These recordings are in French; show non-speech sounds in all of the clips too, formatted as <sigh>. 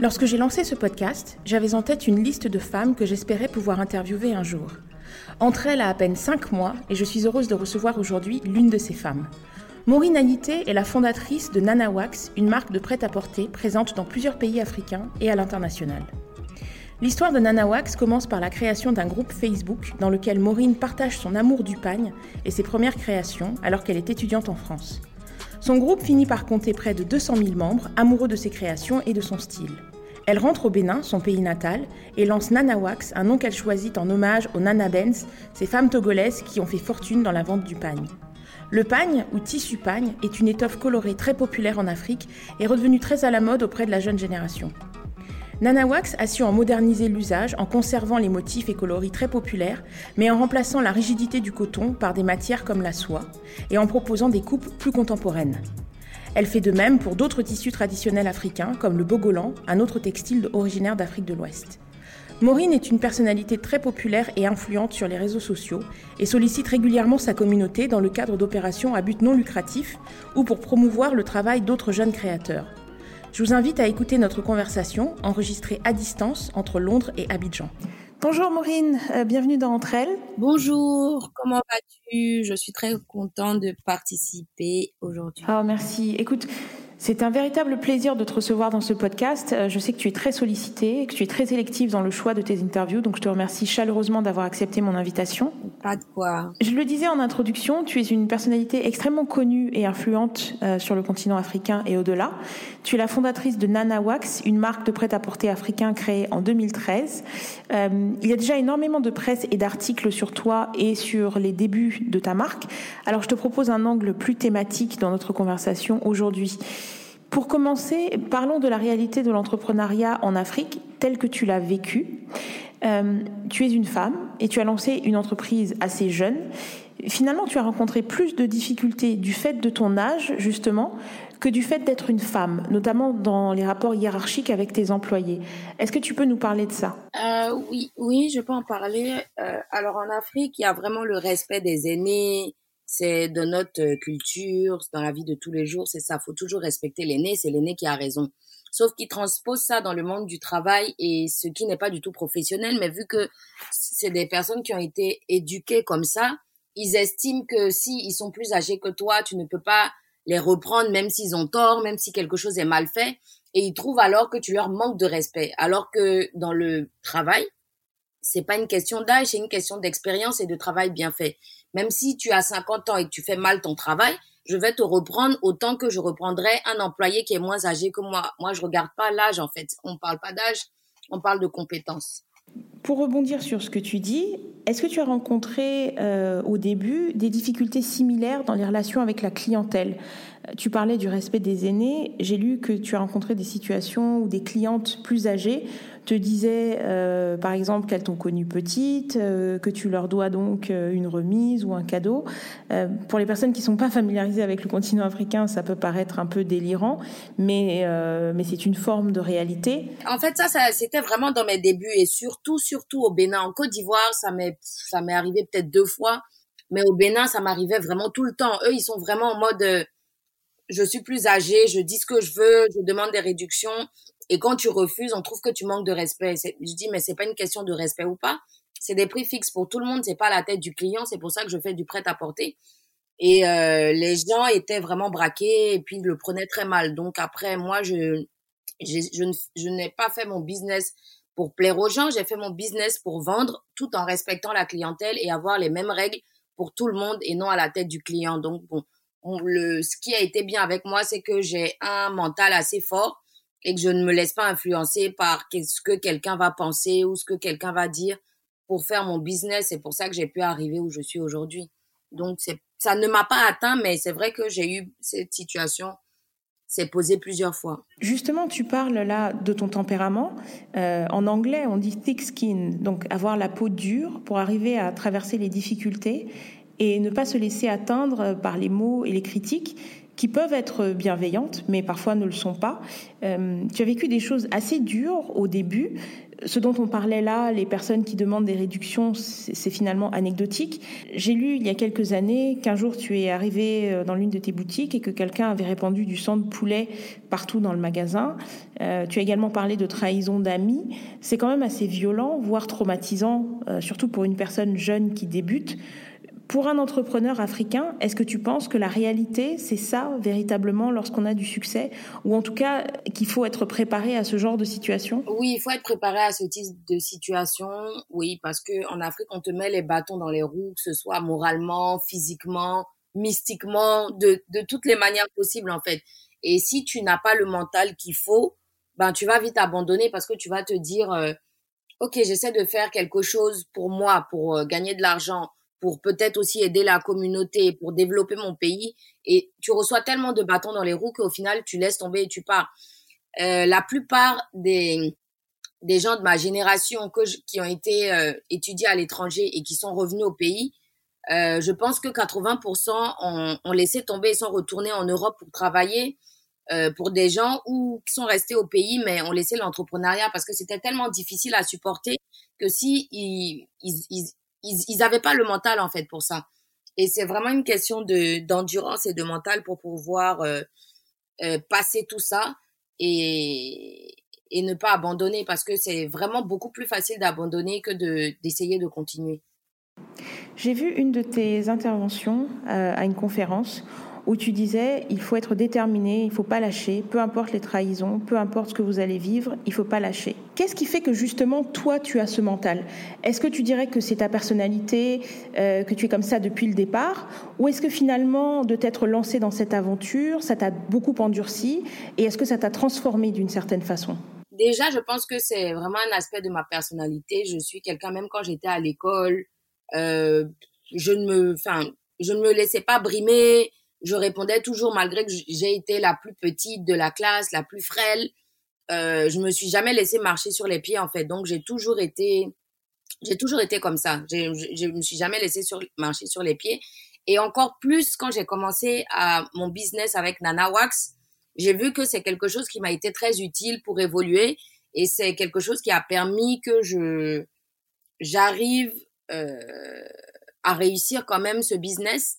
Lorsque j'ai lancé ce podcast, j'avais en tête une liste de femmes que j'espérais pouvoir interviewer un jour. Entre elles a à peine 5 mois et je suis heureuse de recevoir aujourd'hui l'une de ces femmes. Maureen Anité est la fondatrice de Nana Wax, une marque de prêt-à-porter présente dans plusieurs pays africains et à l'international. L'histoire de Nana Wax commence par la création d'un groupe Facebook dans lequel Maureen partage son amour du pagne et ses premières créations alors qu'elle est étudiante en France. Son groupe finit par compter près de 200 000 membres amoureux de ses créations et de son style. Elle rentre au Bénin, son pays natal, et lance Nana Wax, un nom qu'elle choisit en hommage aux Nana Benz, ces femmes togolaises qui ont fait fortune dans la vente du pagne. Le pagne, ou tissu pagne, est une étoffe colorée très populaire en Afrique et redevenue très à la mode auprès de la jeune génération. Nana Wax a su en moderniser l'usage en conservant les motifs et coloris très populaires, mais en remplaçant la rigidité du coton par des matières comme la soie et en proposant des coupes plus contemporaines. Elle fait de même pour d'autres tissus traditionnels africains comme le bogolan, un autre textile originaire d'Afrique de l'Ouest. Maureen est une personnalité très populaire et influente sur les réseaux sociaux et sollicite régulièrement sa communauté dans le cadre d'opérations à but non lucratif ou pour promouvoir le travail d'autres jeunes créateurs. Je vous invite à écouter notre conversation enregistrée à distance entre Londres et Abidjan. Bonjour Maureen, euh, bienvenue dans Entre elles. Bonjour, comment vas-tu? Je suis très contente de participer aujourd'hui. Oh merci. Écoute, c'est un véritable plaisir de te recevoir dans ce podcast. Euh, je sais que tu es très sollicité, que tu es très sélective dans le choix de tes interviews, donc je te remercie chaleureusement d'avoir accepté mon invitation. Pas de quoi. Je le disais en introduction, tu es une personnalité extrêmement connue et influente euh, sur le continent africain et au-delà. Tu es la fondatrice de Nana Wax, une marque de prêt-à-porter africain créée en 2013. Euh, il y a déjà énormément de presse et d'articles sur toi et sur les débuts de ta marque. Alors je te propose un angle plus thématique dans notre conversation aujourd'hui. Pour commencer, parlons de la réalité de l'entrepreneuriat en Afrique telle que tu l'as vécu. Euh, tu es une femme et tu as lancé une entreprise assez jeune. Finalement, tu as rencontré plus de difficultés du fait de ton âge, justement, que du fait d'être une femme, notamment dans les rapports hiérarchiques avec tes employés. Est-ce que tu peux nous parler de ça? Euh, Oui, oui, je peux en parler. Euh, alors en Afrique, il y a vraiment le respect des aînés, c'est de notre culture, dans la vie de tous les jours, c'est ça. Faut toujours respecter l'aîné, c'est l'aîné qui a raison. Sauf qu'ils transposent ça dans le monde du travail et ce qui n'est pas du tout professionnel, mais vu que c'est des personnes qui ont été éduquées comme ça, ils estiment que si ils sont plus âgés que toi, tu ne peux pas les reprendre même s'ils ont tort, même si quelque chose est mal fait. Et ils trouvent alors que tu leur manques de respect. Alors que dans le travail, c'est pas une question d'âge, c'est une question d'expérience et de travail bien fait. Même si tu as 50 ans et que tu fais mal ton travail, je vais te reprendre autant que je reprendrai un employé qui est moins âgé que moi. Moi, je regarde pas l'âge, en fait. On parle pas d'âge, on parle de compétences. Pour rebondir sur ce que tu dis, est-ce que tu as rencontré euh, au début des difficultés similaires dans les relations avec la clientèle? Tu parlais du respect des aînés. J'ai lu que tu as rencontré des situations où des clientes plus âgées te disaient, euh, par exemple, qu'elles t'ont connue petite, euh, que tu leur dois donc euh, une remise ou un cadeau. pour les personnes qui ne sont pas familiarisées avec le continent africain, ça peut paraître un peu délirant, mais, mais c'est une forme de réalité. En fait, ça, ça c'était vraiment dans mes débuts et surtout, surtout au Bénin. En Côte d'Ivoire, ça m'est, ça m'est arrivé peut-être deux fois, mais au Bénin, ça m'arrivait vraiment tout le temps. Eux, ils sont vraiment en mode je suis plus âgée, je dis ce que je veux, je demande des réductions. Et quand tu refuses, on trouve que tu manques de respect. Je dis, mais c'est pas une question de respect ou pas. C'est des prix fixes pour tout le monde. C'est pas la tête du client. C'est pour ça que je fais du prêt à porter. Et euh, les gens étaient vraiment braqués et puis le prenaient très mal. Donc après, moi, je je, je n'ai pas fait mon business pour plaire aux gens. J'ai fait mon business pour vendre tout en respectant la clientèle et avoir les mêmes règles pour tout le monde et non à la tête du client. Donc bon, le, ce qui a été bien avec moi, c'est que j'ai un mental assez fort et que je ne me laisse pas influencer par ce que quelqu'un va penser ou ce que quelqu'un va dire pour faire mon business. C'est pour ça que j'ai pu arriver où je suis aujourd'hui. Donc, ça ne m'a pas atteint, mais c'est vrai que j'ai eu cette situation s'est posé plusieurs fois. Justement, tu parles là de ton tempérament. Euh, en anglais, on dit thick skin, donc avoir la peau dure pour arriver à traverser les difficultés et ne pas se laisser atteindre par les mots et les critiques qui peuvent être bienveillantes, mais parfois ne le sont pas. Euh, tu as vécu des choses assez dures au début. Ce dont on parlait là, les personnes qui demandent des réductions, c'est finalement anecdotique. J'ai lu il y a quelques années qu'un jour tu es arrivé euh, dans l'une de tes boutiques et que quelqu'un avait répandu du sang de poulet partout dans le magasin. Euh, tu as également parlé de trahison d'amis. C'est quand même assez violent, voire traumatisant, surtout pour une personne jeune qui débute. Pour un entrepreneur africain, est-ce que tu penses que la réalité, c'est ça véritablement lorsqu'on a du succès? Ou en tout cas, qu'il faut être préparé à ce genre de situation? Oui, il faut être préparé à ce type de situation. Oui, parce que en Afrique, on te met les bâtons dans les roues, que ce soit moralement, physiquement, mystiquement, de, de toutes les manières possibles en fait. Et si tu n'as pas le mental qu'il faut, ben tu vas vite abandonner parce que tu vas te dire, euh, ok, j'essaie de faire quelque chose pour moi, pour euh, gagner de l'argent pour peut-être aussi aider la communauté, pour développer mon pays. Et tu reçois tellement de bâtons dans les roues qu'au final, tu laisses tomber et tu pars. Euh, la plupart des, des gens de ma génération que qui ont été euh, étudiés à l'étranger et qui sont revenus au pays, euh, je pense que 80% ont, ont, laissé tomber et sont retournés en Europe pour travailler euh, pour des gens ou qui sont restés au pays mais ont laissé l'entrepreneuriat parce que c'était tellement difficile à supporter que si ils, ils, ils n'avaient pas le mental en fait pour ça. Et c'est vraiment une question de d'endurance et de mental pour pouvoir euh, euh, passer tout ça et et ne pas abandonner parce que c'est vraiment beaucoup plus facile d'abandonner que de d'essayer de continuer. J'ai vu une de tes interventions euh, à une conférence où tu disais il faut être déterminé, il faut pas lâcher, peu importe les trahisons, peu importe ce que vous allez vivre, il faut pas lâcher. Qu'est-ce qui fait que justement toi tu as ce mental? Est-ce que tu dirais que c'est ta personnalité, euh, que tu es comme ça depuis le départ, ou est-ce que finalement de t'être lancé dans cette aventure, ça t'a beaucoup endurci, et est-ce que ça t'a transformé d'une certaine façon? Déjà, je pense que c'est vraiment un aspect de ma personnalité. Je suis quelqu'un, même quand j'étais à l'école, euh, je ne me, enfin, je ne me laissais pas brimer je répondais toujours malgré que j'ai été la plus petite de la classe, la plus frêle. Euh, je me suis jamais laissé marcher sur les pieds en fait. Donc j'ai toujours été, j'ai toujours été comme ça. Je, je, me suis jamais laissé sur, marcher sur les pieds. Et encore plus quand j'ai commencé à mon business avec Nana Wax, j'ai vu que c'est quelque chose qui m'a été très utile pour évoluer et c'est quelque chose qui a permis que je j'arrive euh, à réussir quand même ce business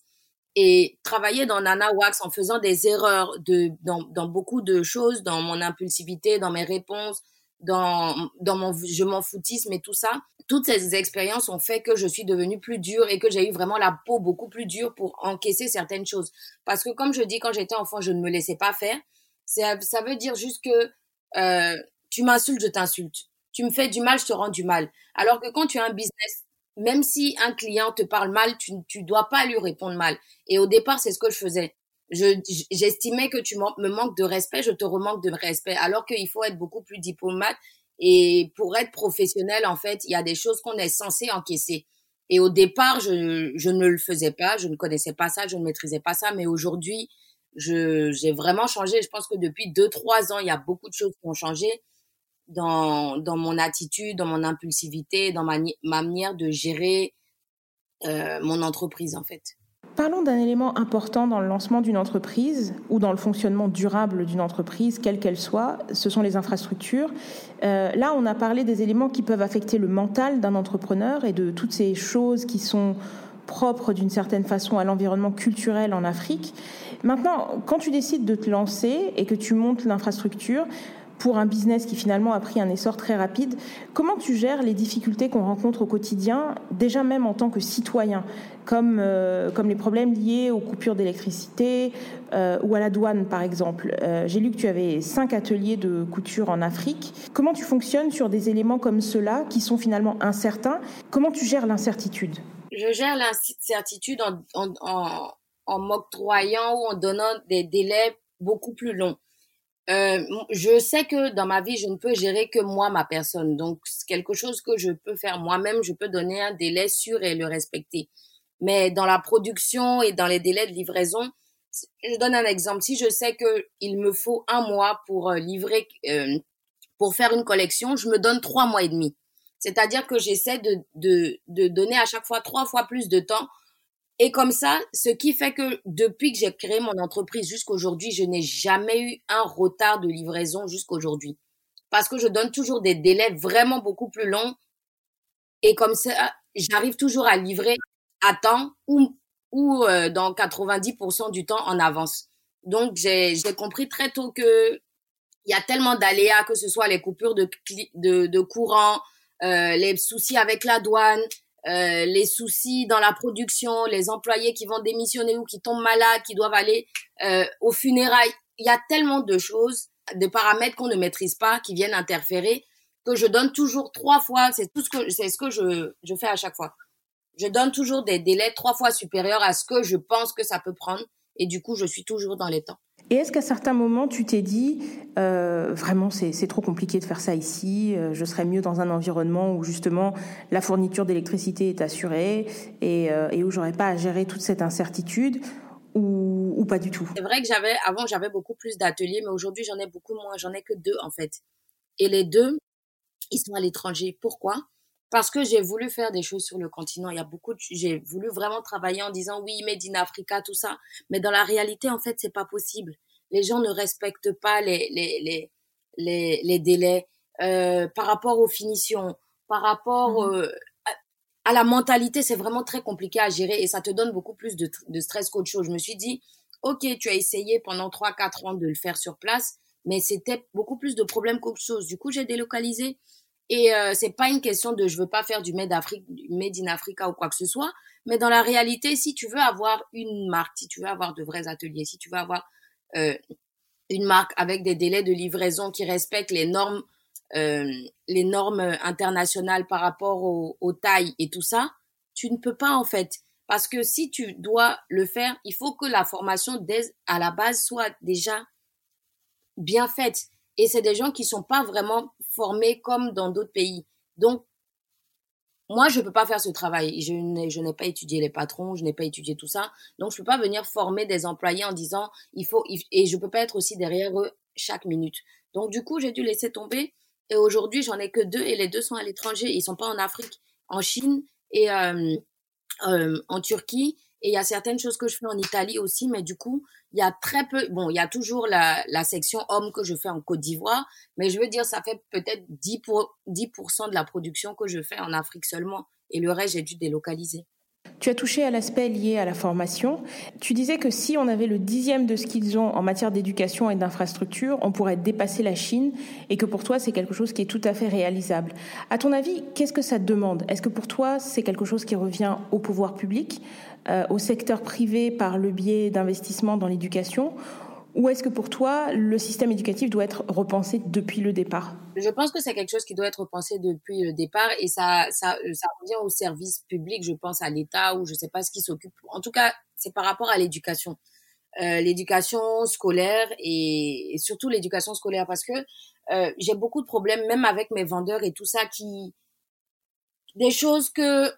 et travailler dans Nana Wax en faisant des erreurs de, dans, dans beaucoup de choses, dans mon impulsivité, dans mes réponses, dans, dans mon je m'en foutisme et tout ça. Toutes ces expériences ont fait que je suis devenue plus dure et que j'ai eu vraiment la peau beaucoup plus dure pour encaisser certaines choses. Parce que comme je dis, quand j'étais enfant, je ne me laissais pas faire. Ça, veut dire juste que euh, tu m'insultes, je t'insulte. Tu me fais du mal, je te rends du mal. Alors que quand tu as un business même si un client te parle mal, tu ne dois pas lui répondre mal. Et au départ, c'est ce que je faisais. J'estimais que tu me manques de respect, je te remanque de respect. Alors qu'il faut être beaucoup plus diplomate. Et pour être professionnel, en fait, il y a des choses qu'on est censé encaisser. Et au départ, je, je ne le faisais pas, je ne connaissais pas ça, je ne maîtrisais pas ça. Mais aujourd'hui, j'ai vraiment changé. Je pense que depuis deux, trois ans, il y a beaucoup de choses qui ont changé dans, mon attitude, dans mon impulsivité, dans ma, ma manière de gérer euh, mon entreprise en fait. Parlons d'un élément important dans le lancement d'une entreprise ou dans le fonctionnement durable d'une entreprise, quelle qu'elle soit, ce sont les infrastructures. Euh, là, on a parlé des éléments qui peuvent affecter le mental d'un entrepreneur et de toutes ces choses qui sont propres d'une certaine façon à l'environnement culturel en Afrique. Maintenant, quand tu décides de te lancer et que tu montes l'infrastructure, pour un business qui finalement a pris un essor très rapide. Comment tu gères les difficultés qu'on rencontre au quotidien, déjà même en tant que citoyen, comme, euh, comme les problèmes liés aux coupures d'électricité euh, ou à la douane par exemple? Euh, J'ai lu que tu avais cinq ateliers de couture en Afrique. Comment tu fonctionnes sur des éléments comme ceux-là qui sont finalement incertains? Comment tu gères l'incertitude? Je gère l'incertitude en, en, en, en m'octroyant ou en donnant des délais beaucoup plus longs. Euh, je sais que dans ma vie, je ne peux gérer que moi, ma personne. Donc, c'est quelque chose que je peux faire moi-même. Je peux donner un délai sûr et le respecter. Mais dans la production et dans les délais de livraison, Je donne un exemple. Si je sais que il me faut un mois pour livrer, pour faire une collection, je me donne trois mois et demi. C'est-à-dire que j'essaie de, de, de donner à chaque fois trois fois plus de temps et comme ça, ce qui fait que depuis que j'ai créé mon entreprise jusqu'aujourd'hui, je n'ai jamais eu un retard de livraison jusqu'aujourd'hui. Parce que je donne toujours des délais vraiment beaucoup plus longs. Et comme ça, j'arrive toujours à livrer à temps ou, ou euh, dans 90% du temps en avance. Donc, j'ai compris très tôt que il y a tellement d'aléas, que ce soit les coupures de, de, de courant, euh, les soucis avec la douane, euh, les soucis dans la production, les employés qui vont démissionner ou qui tombent malades, qui doivent aller euh, aux funérailles. Il y a tellement de choses, de paramètres qu'on ne maîtrise pas, qui viennent interférer, que je donne toujours trois fois. C'est tout ce que c'est ce que je, je fais à chaque fois. Je donne toujours des délais trois fois supérieurs à ce que je pense que ça peut prendre, et du coup, je suis toujours dans les temps. Et est-ce qu'à certains moments, tu t'es dit, euh, vraiment, c'est trop compliqué de faire ça ici, euh, je serais mieux dans un environnement où justement la fourniture d'électricité est assurée et, euh, et où j'aurais pas à gérer toute cette incertitude ou, ou pas du tout? C'est vrai que j'avais, avant, j'avais beaucoup plus d'ateliers, mais aujourd'hui, j'en ai beaucoup moins. J'en ai que deux, en fait. Et les deux, ils sont à l'étranger. Pourquoi? Parce que j'ai voulu faire des choses sur le continent. Il y a beaucoup de, j'ai voulu vraiment travailler en disant oui, made in Africa, tout ça. Mais dans la réalité, en fait, c'est pas possible. Les gens ne respectent pas les, les, les, les, les délais, euh, par rapport aux finitions, par rapport mmh euh, à, la mentalité, c'est vraiment très compliqué à gérer et ça te donne beaucoup plus de, de stress qu'autre chose. Je me suis dit, ok, tu as essayé pendant trois, quatre ans de le faire sur place, mais c'était beaucoup plus de problèmes qu'autre chose. Du coup, j'ai délocalisé et euh, c'est pas une question de je veux pas faire du made, in Africa ou quoi que ce soit, mais dans la réalité, si tu veux avoir une marque, si tu veux avoir de vrais ateliers, si tu veux avoir euh, une marque avec des délais de livraison qui respectent les normes, euh, les normes internationales par rapport aux, aux tailles et tout ça, tu ne peux pas en fait. Parce que si tu dois le faire, il faut que la formation dès à la base soit déjà bien faite. Et c'est des gens qui sont pas vraiment formés comme dans d'autres pays. Donc, moi, je peux pas faire ce travail. Je n'ai, je n'ai pas étudié les patrons, je n'ai pas étudié tout ça. Donc, je peux pas venir former des employés en disant, il faut, et je peux pas être aussi derrière eux chaque minute. Donc, du coup, j'ai dû laisser tomber. Et aujourd'hui, j'en ai que deux et les deux sont à l'étranger. Ils sont pas en Afrique, en Chine et euh, euh, en Turquie. Et il y a certaines choses que je fais en Italie aussi, mais du coup, il y a très peu, bon, il y a toujours la, section homme que je fais en Côte d'Ivoire, mais je veux dire, ça fait peut-être 10%, pour, 10 de la production que je fais en Afrique seulement, et le reste, j'ai dû délocaliser. Tu as touché à l'aspect lié à la formation. Tu disais que si on avait le dixième de ce qu'ils ont en matière d'éducation et d'infrastructure, on pourrait dépasser la Chine et que pour toi, c'est quelque chose qui est tout à fait réalisable. À ton avis, qu'est-ce que ça demande? Est-ce que pour toi, c'est quelque chose qui revient au pouvoir public, euh, au secteur privé par le biais d'investissements dans l'éducation? Ou est-ce que pour toi, le système éducatif doit être repensé depuis le départ? Je pense que c'est quelque chose qui doit être repensé depuis le départ et ça, ça, revient au service public, je pense à l'État ou je sais pas ce qui s'occupe. En tout cas, c'est par rapport à l'éducation. Euh, l'éducation scolaire et, surtout l'éducation scolaire parce que euh, j'ai beaucoup de problèmes même avec mes vendeurs et tout ça qui des choses que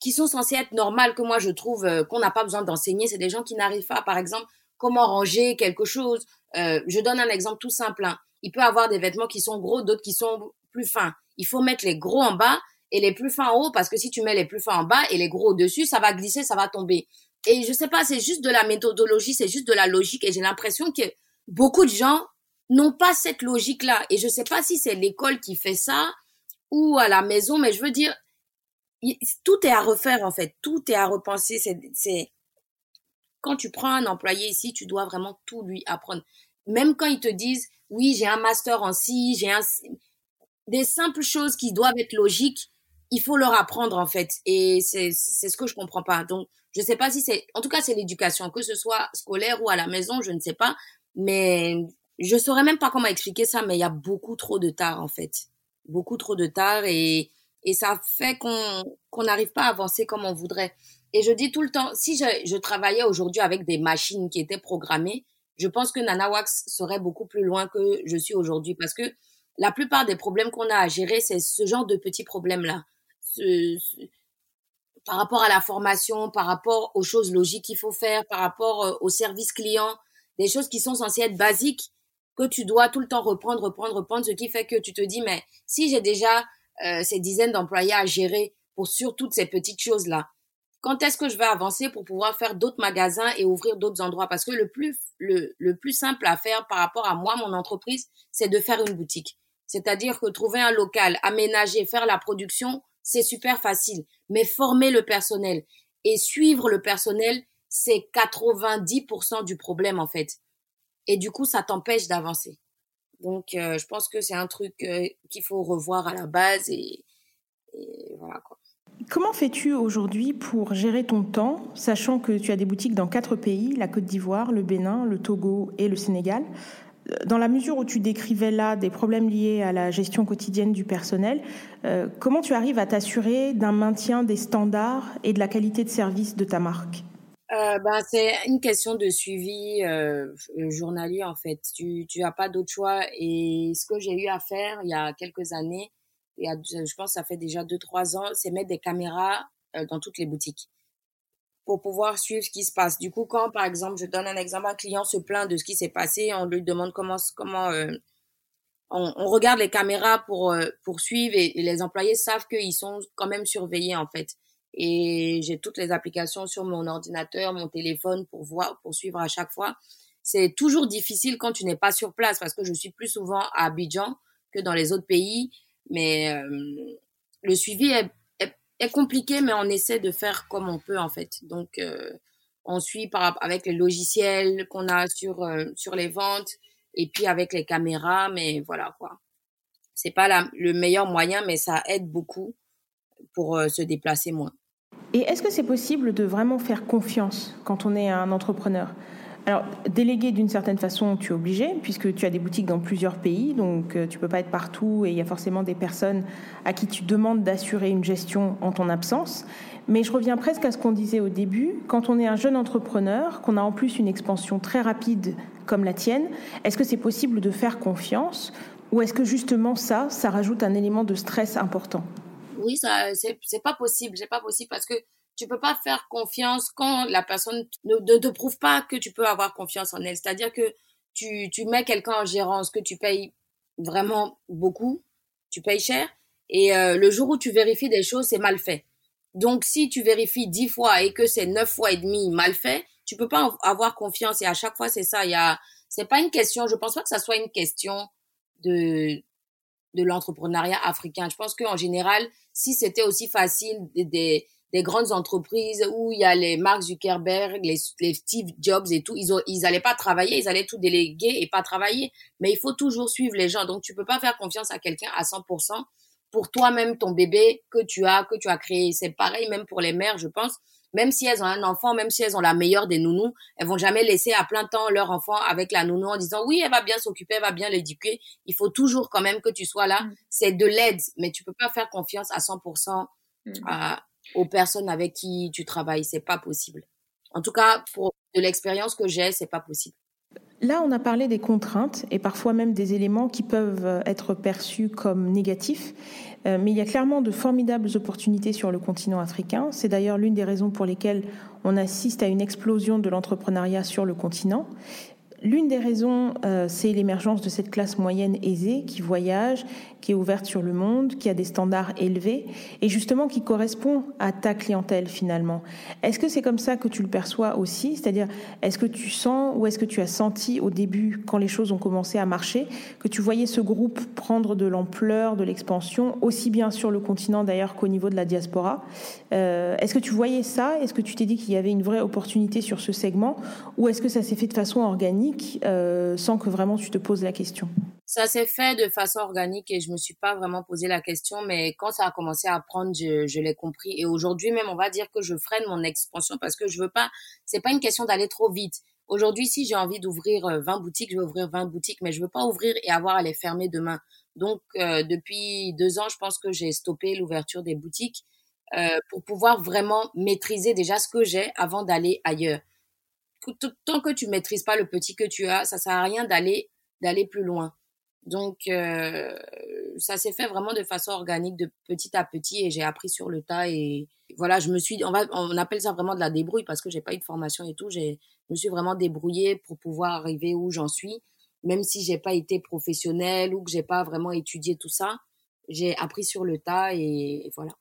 qui sont censées être normales que moi je trouve euh, qu'on n'a pas besoin d'enseigner c'est des gens qui n'arrivent pas par exemple comment ranger quelque chose. Euh, je donne un exemple tout simple. Hein. Il peut avoir des vêtements qui sont gros, d'autres qui sont plus fins. Il faut mettre les gros en bas et les plus fins en haut parce que si tu mets les plus fins en bas et les gros au-dessus, ça va glisser, ça va tomber. Et je sais pas, c'est juste de la méthodologie, c'est juste de la logique et j'ai l'impression que beaucoup de gens n'ont pas cette logique-là. Et je sais pas si c'est l'école qui fait ça ou à la maison, mais je veux dire, tout est à refaire en fait, tout est à repenser. C'est quand tu prends un employé ici, tu dois vraiment tout lui apprendre. Même quand ils te disent, oui, j'ai un master en ci, j'ai un... Des simples choses qui doivent être logiques, il faut leur apprendre en fait. Et c'est ce que je comprends pas. Donc, je sais pas si c'est... En tout cas, c'est l'éducation, que ce soit scolaire ou à la maison, je ne sais pas. Mais je saurais même pas comment expliquer ça, mais il y a beaucoup trop de tard en fait. Beaucoup trop de tard et, et ça fait qu'on qu'on n'arrive pas à avancer comme on voudrait. Et je dis tout le temps, si je, je travaillais aujourd'hui avec des machines qui étaient programmées, je pense que Nanawax serait beaucoup plus loin que je suis aujourd'hui parce que la plupart des problèmes qu'on a à gérer, c'est ce genre de petits problèmes-là. Ce, par rapport à la formation, par rapport aux choses logiques qu'il faut faire, par rapport euh, au service client, des choses qui sont censées être basiques que tu dois tout le temps reprendre, reprendre, reprendre, ce qui fait que tu te dis, mais si j'ai déjà euh, ces dizaines d'employés à gérer pour sur toutes ces petites choses-là, quand est-ce que je vais avancer pour pouvoir faire d'autres magasins et ouvrir d'autres endroits? Parce que le plus, le, le plus simple à faire par rapport à moi, mon entreprise, c'est de faire une boutique. C'est-à-dire que trouver un local, aménager, faire la production, c'est super facile. Mais former le personnel et suivre le personnel, c'est 90% du problème en fait. Et du coup, ça t'empêche d'avancer. Donc, euh, je pense que c'est un truc euh, qu'il faut revoir à la base et, et voilà quoi. Comment fais-tu aujourd'hui pour gérer ton temps, sachant que tu as des boutiques dans quatre pays, la Côte d'Ivoire, le Bénin, le Togo et le Sénégal? Dans la mesure où tu décrivais là des problèmes liés à la gestion quotidienne du personnel, euh, comment tu arrives à t'assurer d'un maintien des standards et de la qualité de service de ta marque? Euh, ben, c'est une question de suivi euh, journalier en fait. Tu tu as pas d'autre choix. Et ce que j'ai eu à faire il y a quelques années, a, je pense que ça fait déjà deux trois ans, c'est mettre des caméras dans toutes les boutiques pour pouvoir suivre ce qui se passe. Du coup, quand par exemple, je donne un exemple, un client se plaint de ce qui s'est passé, on lui demande comment comment euh, on, regarde les caméras pour euh, pour suivre et, les employés savent qu'ils sont quand même surveillés en fait. Et j'ai toutes les applications sur mon ordinateur, mon téléphone pour voir pour suivre à chaque fois. C'est toujours difficile quand tu n'es pas sur place parce que je suis plus souvent à Abidjan que dans les autres pays, mais euh, le suivi est compliqué, mais on essaie de faire comme on peut en fait. Donc, euh, on suit avec les logiciels qu'on a sur euh, sur les ventes et puis avec les caméras, mais voilà quoi. C'est pas le meilleur moyen, mais ça aide beaucoup pour se déplacer moins. Et est-ce que c'est possible de vraiment faire confiance quand on est un entrepreneur? Alors, déléguer d'une certaine façon, tu es obligé, puisque tu as des boutiques dans plusieurs pays, donc euh, tu peux pas être partout et il y a forcément des personnes à qui tu demandes d'assurer une gestion en ton absence. Mais je reviens presque à ce qu'on disait au début. Quand on est un jeune entrepreneur, qu'on a en plus une expansion très rapide comme la tienne, est-ce que c'est possible de faire confiance ou est-ce que justement ça, ça rajoute un élément de stress important? Oui, ça, c'est pas possible. C'est pas possible parce que tu peux pas faire confiance quand la personne ne, te prouve pas que tu peux avoir confiance en elle. C'est-à-dire que tu, tu mets quelqu'un en gérance que tu payes vraiment beaucoup, tu payes cher, et euh, le jour où tu vérifies des choses, c'est mal fait. Donc, si tu vérifies dix fois et que c'est neuf fois et demi mal fait, tu peux pas avoir confiance. Et à chaque fois, c'est ça. Il y a, c'est pas une question. Je pense pas que ça soit une question de de l'entrepreneuriat africain. Je pense qu'en général, si c'était aussi facile des, des grandes entreprises où il y a les Mark Zuckerberg, les, les Steve Jobs et tout, ils ont, ils allaient pas travailler, ils allaient tout déléguer et pas travailler. Mais il faut toujours suivre les gens. Donc, tu peux pas faire confiance à quelqu'un à 100% pour toi-même, ton bébé que tu as, que tu as créé. C'est pareil même pour les mères, je pense. Même si elles ont un enfant, même si elles ont la meilleure des nounous, elles vont jamais laisser à plein temps leur enfant avec la nounou en disant oui, elle va bien s'occuper, elle va bien l'éduquer. Il faut toujours quand même que tu sois là. Mm. C'est de l'aide, mais tu peux pas faire confiance à 100% mm. à, aux personnes avec qui tu travailles. C'est pas possible. En tout cas, pour de l'expérience que j'ai, c'est pas possible. Là, on a parlé des contraintes et parfois même des éléments qui peuvent être perçus comme négatifs, euh, mais il y a clairement de formidables opportunités sur le continent africain. C'est d'ailleurs l'une des raisons pour lesquelles on assiste à une explosion de l'entrepreneuriat sur le continent. L'une des raisons, euh, c'est l'émergence de cette classe moyenne aisée qui voyage, qui est ouverte sur le monde, qui a des standards élevés et justement qui correspond à ta clientèle finalement. Est-ce que c'est comme ça que tu le perçois aussi? C'est-à-dire, est-ce que tu sens ou est-ce que tu as senti au début, quand les choses ont commencé à marcher, que tu voyais ce groupe prendre de l'ampleur, de l'expansion, aussi bien sur le continent d'ailleurs qu'au niveau de la diaspora? Euh, Est-ce que tu voyais ça? Est-ce que tu t'es dit qu'il y avait une vraie opportunité sur ce segment? Ou est-ce que ça s'est fait de façon organique euh, sans que vraiment tu te poses la question Ça s'est fait de façon organique et je me suis pas vraiment posé la question, mais quand ça a commencé à prendre, je, l'ai compris. Et aujourd'hui même, on va dire que je freine mon expansion parce que je veux pas. C'est pas une question d'aller trop vite. Aujourd'hui, si j'ai envie d'ouvrir 20 euh, boutiques, je vais ouvrir 20 boutiques, mais je veux pas ouvrir et avoir à les fermer demain. Donc, euh, depuis deux ans, je pense que j'ai stoppé l'ouverture des boutiques pour pouvoir vraiment maîtriser déjà ce que j'ai avant d'aller ailleurs tant que tu maîtrises pas le petit que tu as, ça sert à rien d'aller d'aller plus loin. Donc euh, ça s'est fait vraiment de façon organique, de petit à petit, et j'ai appris sur le tas et, voilà, je me suis, on, va, on appelle ça vraiment de la débrouille parce que j'ai pas eu de formation et tout. J'ai, je me suis vraiment débrouillée pour pouvoir arriver où j'en suis, même si j'ai pas été professionnelle ou que j'ai pas vraiment étudié tout ça. J'ai appris sur le tas et, voilà.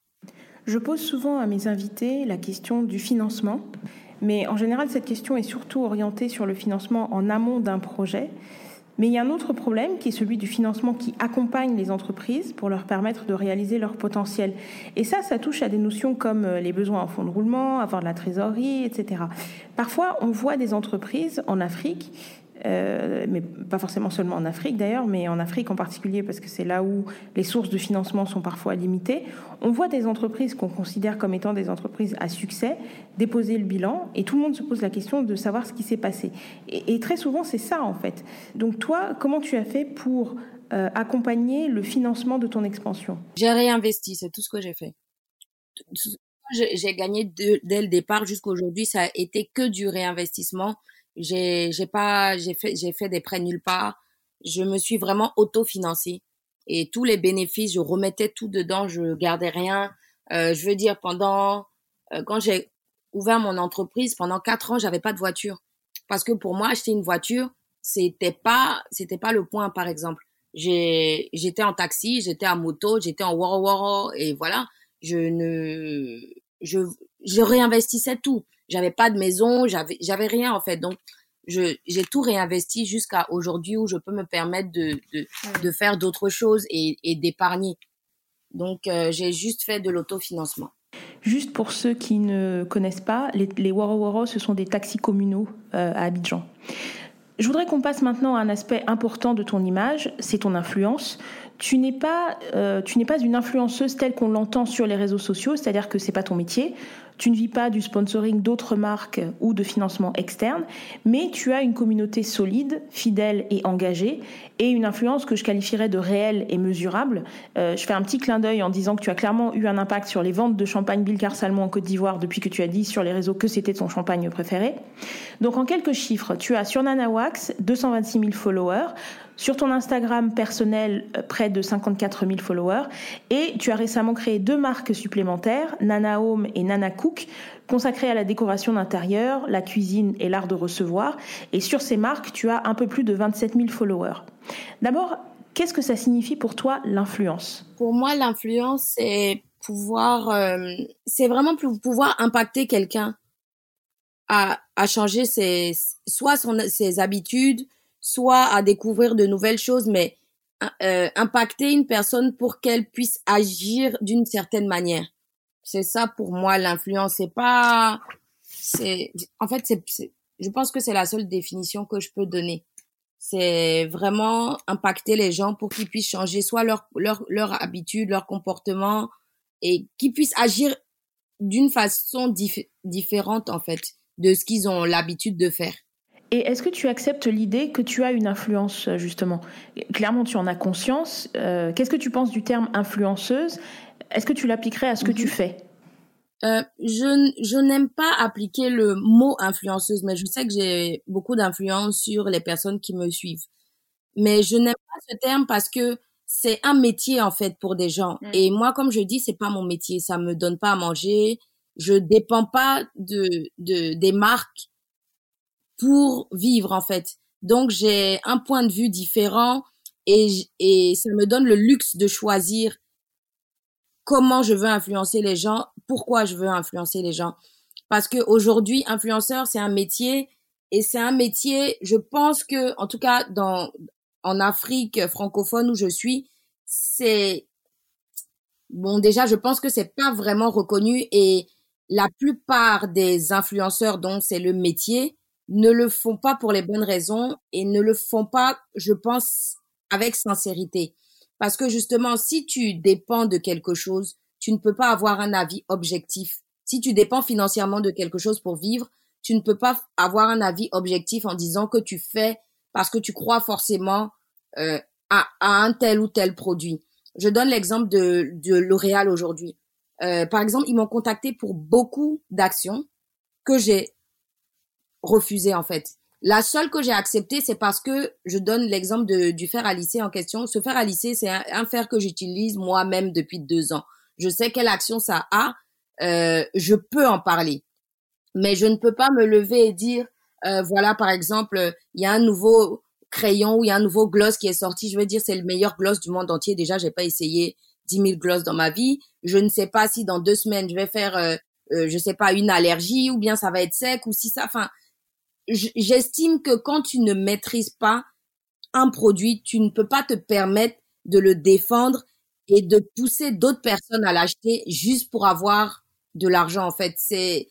Je pose souvent à mes invités la question du financement, mais en général, cette question est surtout orientée sur le financement en amont d'un projet. Mais il y a un autre problème qui est celui du financement qui accompagne les entreprises pour leur permettre de réaliser leur potentiel. Et ça, ça touche à des notions comme euh, les besoins en fonds de roulement, avoir de la trésorerie, etc. Parfois, on voit des entreprises en Afrique euh, mais pas forcément seulement en Afrique d'ailleurs, mais en Afrique en particulier parce que c'est là où les sources de financement sont parfois limitées. On voit des entreprises qu'on considère comme étant des entreprises à succès déposer le bilan et tout le monde se pose la question de savoir ce qui s'est passé. Et, très souvent c'est ça en fait. Donc toi, comment tu as fait pour euh, accompagner le financement de ton expansion? J'ai réinvesti, c'est tout ce que j'ai fait. J'ai gagné dès le départ jusqu'à aujourd'hui, ça a été que du réinvestissement j'ai j'ai pas j'ai fait j'ai fait des prêts nulle part. Je me suis vraiment autofinancée et tous les bénéfices, je remettais tout dedans, je gardais rien. Euh, je veux dire pendant euh, quand j'ai ouvert mon entreprise pendant quatre ans, j'avais pas de voiture parce que pour moi acheter une voiture, c'était pas c'était pas le point par exemple. J'ai j'étais en taxi, j'étais en moto, j'étais en woro woro et voilà, je ne je je réinvestissais tout j'avais pas de maison, j'avais j'avais rien en fait. Donc je j'ai tout réinvesti jusqu'à aujourd'hui où je peux me permettre de de, de faire d'autres choses et, et d'épargner. Donc euh, j'ai juste fait de l'autofinancement. Juste pour ceux qui ne connaissent pas, les, les Woro Woro, ce sont des taxis communaux euh, à Abidjan. Je voudrais qu'on passe maintenant à un aspect important de ton image, c'est ton influence. Tu n'es pas, euh, tu n'es pas une influenceuse telle qu'on l'entend sur les réseaux sociaux, c'est-à-dire que c'est pas ton métier. Tu ne vis pas du sponsoring d'autres marques ou de financement externe, mais tu as une communauté solide, fidèle et engagée, et une influence que je qualifierais de réelle et mesurable. Euh, je fais un petit clin d'œil en disant que tu as clairement eu un impact sur les ventes de champagne Bilcar Salmon en Côte d'Ivoire depuis que tu as dit sur les réseaux que c'était ton champagne préféré. Donc en quelques chiffres, tu as sur Nanawax 226 000 followers, sur ton Instagram personnel, euh, près de 54 000 followers. Et tu as récemment créé deux marques supplémentaires, Nana Home et Nana Cook, consacrées à la décoration d'intérieur, la cuisine et l'art de recevoir. Et sur ces marques, tu as un peu plus de 27 000 followers. D'abord, qu'est-ce que ça signifie pour toi l'influence? Pour moi, l'influence, c'est pouvoir, euh, c'est vraiment pouvoir impacter quelqu'un à, changer ses, soit ses habitudes, soit à découvrir de nouvelles choses, mais euh, impacter une personne pour qu'elle puisse agir d'une certaine manière. C'est ça pour moi l'influence. C'est pas, c'est, en fait, c'est, je pense que c'est la seule définition que je peux donner. C'est vraiment impacter les gens pour qu'ils puissent changer soit leur leur leur habitude, leur comportement et qu'ils puissent agir d'une façon différente en fait de ce qu'ils ont l'habitude de faire. Et est-ce que tu acceptes l'idée que tu as une influence, justement? Clairement, tu en as conscience. Euh, qu'est-ce que tu penses du terme influenceuse? Est-ce que tu l'appliquerais à ce que tu mhm. fais? Euh, je, je n'aime pas appliquer le mot influenceuse, mais je sais que j'ai beaucoup d'influence sur les personnes qui me suivent. Mais je n'aime pas ce terme parce que c'est un métier en fait pour des gens. Mm. Et moi, comme je dis, c'est pas mon métier. Ça me donne pas à manger. Je dépends pas de, de des marques pour vivre en fait. Donc j'ai un point de vue différent et, et ça me donne le luxe de choisir comment je veux influencer les gens, pourquoi je veux influencer les gens. Parce que aujourd'hui, influenceur, c'est un métier et c'est un métier, je pense que, en tout cas, dans, en Afrique francophone où je suis, c'est, bon, déjà, je pense que c'est pas vraiment reconnu et la plupart des influenceurs dont c'est le métier ne le font pas pour les bonnes raisons et ne le font pas, je pense, avec sincérité. Parce que justement, si tu dépends de quelque chose, tu ne peux pas avoir un avis objectif. Si tu dépends financièrement de quelque chose pour vivre, tu ne peux pas avoir un avis objectif en disant que tu fais parce que tu crois forcément euh, à, un tel ou tel produit. Je donne l'exemple de, de L'Oréal aujourd'hui. Euh, par exemple, ils m'ont contacté pour beaucoup d'actions que j'ai refusé en fait. La seule que j'ai acceptée, c'est parce que je donne l'exemple du fer à lisser en question. Ce fer à lisser, c'est un, fer que j'utilise moi-même depuis deux ans. Je sais quelle action ça a. euh, je peux en parler. Mais je ne peux pas me lever et dire, euh, voilà, par exemple, il y a un nouveau crayon ou il y a un nouveau gloss qui est sorti. Je veux dire, c'est le meilleur gloss du monde entier. Déjà, j'ai pas essayé 10 000 gloss dans ma vie. Je ne sais pas si dans deux semaines, je vais faire, euh, euh, je sais pas, une allergie ou bien ça va être sec ou si ça, enfin, j'estime que quand tu ne maîtrises pas un produit, tu ne peux pas te permettre de le défendre et de pousser d'autres personnes à l'acheter juste pour avoir de l'argent en fait c'est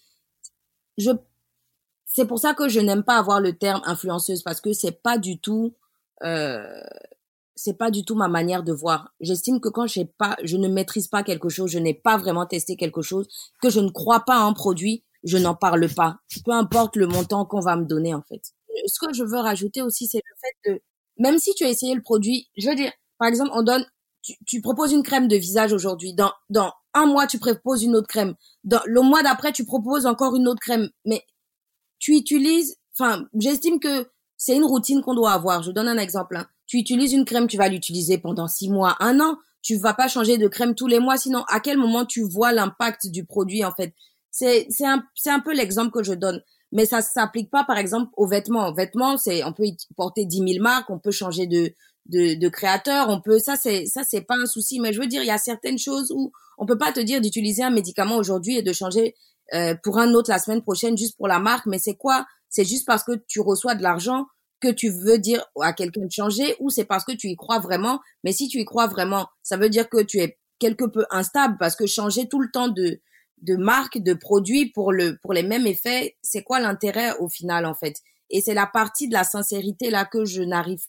je c'est pour ça que je n'aime pas avoir le terme influenceuse parce que c'est pas du tout euh, c'est pas du tout ma manière de voir. J'estime que quand j'ai pas, je ne maîtrise pas quelque chose, je n'ai pas vraiment testé quelque chose, que je ne crois pas un produit, je n'en parle pas. Peu importe le montant qu'on va me donner en fait. Ce que je veux rajouter aussi, c'est le fait de, même si tu as essayé le produit, je veux dire, par exemple, on donne, tu, tu proposes une crème de visage aujourd'hui, dans dans un mois tu proposes une autre crème, dans le mois d'après tu proposes encore une autre crème, mais tu utilises, enfin, j'estime que c'est une routine qu'on doit avoir. Je donne un exemple. Hein. Tu utilises une crème, tu vas l'utiliser pendant six mois, un an. Tu vas pas changer de crème tous les mois, sinon à quel moment tu vois l'impact du produit en fait? C'est c'est un c'est un peu l'exemple que je donne, mais ça s'applique pas par exemple aux vêtements. vêtements, c'est on peut y porter dix mille marques, on peut changer de de, de créateur, on peut ça c'est ça c'est pas un souci, mais je veux dire il y a certaines choses où on peut pas te dire d'utiliser un médicament aujourd'hui et de changer euh, pour un autre la semaine prochaine juste pour la marque, mais c'est quoi? C'est juste parce que tu reçois de l'argent que tu veux dire à quelqu'un de changer ou c'est parce que tu y crois vraiment? Mais si tu y crois vraiment, ça veut dire que tu es quelque peu instable parce que changer tout le temps de de marque, de produit pour le pour les mêmes effets, c'est quoi l'intérêt au final en fait? Et c'est la partie de la sincérité là que je n'arrive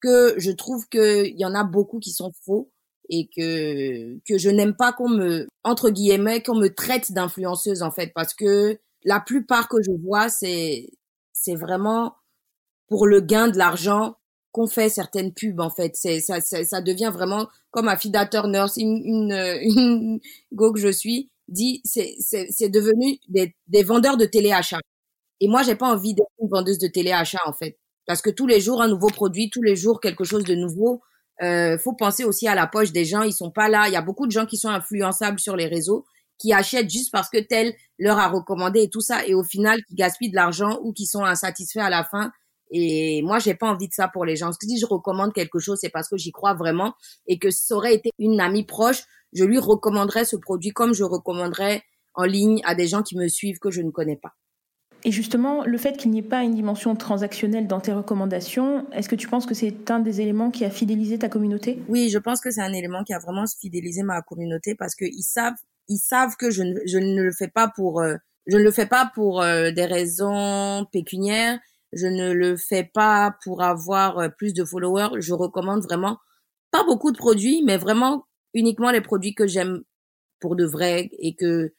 que je trouve que il y en a beaucoup qui sont faux et que que je n'aime pas qu'on me entre guillemets qu'on me traite d'influenceuse en fait. Parce que la plupart que je vois c'est c'est vraiment pour le gain de l'argent qu'on fait certaines pubs en fait. C'est ça, ça, devient vraiment comme Affida Turner une une, <laughs> une go que je suis dit c'est devenu des des vendeurs de téléachat et moi j'ai pas envie d'être une vendeuse de téléachat en fait parce que tous les jours un nouveau produit tous les jours quelque chose de nouveau euh, faut penser aussi à la poche des gens. Ils sont pas là. Il y a beaucoup de gens qui sont influençables sur les réseaux, qui achètent juste parce que tel leur a recommandé et tout ça, et au final qui gaspillent de l'argent ou qui sont insatisfaits à la fin. Et moi, j'ai pas envie de ça pour les gens. Si je recommande quelque chose, c'est parce que j'y crois vraiment et que ça aurait été une amie proche, je lui recommanderais ce produit comme je recommanderais en ligne à des gens qui me suivent que je ne connais pas. Et justement, le fait qu'il n'y ait pas une dimension transactionnelle dans tes recommandations, est-ce que tu penses que c'est un des éléments qui a fidélisé ta communauté? Oui, je pense que c'est un élément qui a vraiment fidélisé ma communauté parce qu'ils savent, ils savent que je ne, je ne le fais pas pour, euh, je ne le fais pas pour euh, des raisons pécuniaires. Je ne le fais pas pour avoir euh, plus de followers. Je recommande vraiment pas beaucoup de produits, mais vraiment uniquement les produits que j'aime pour de vrai et que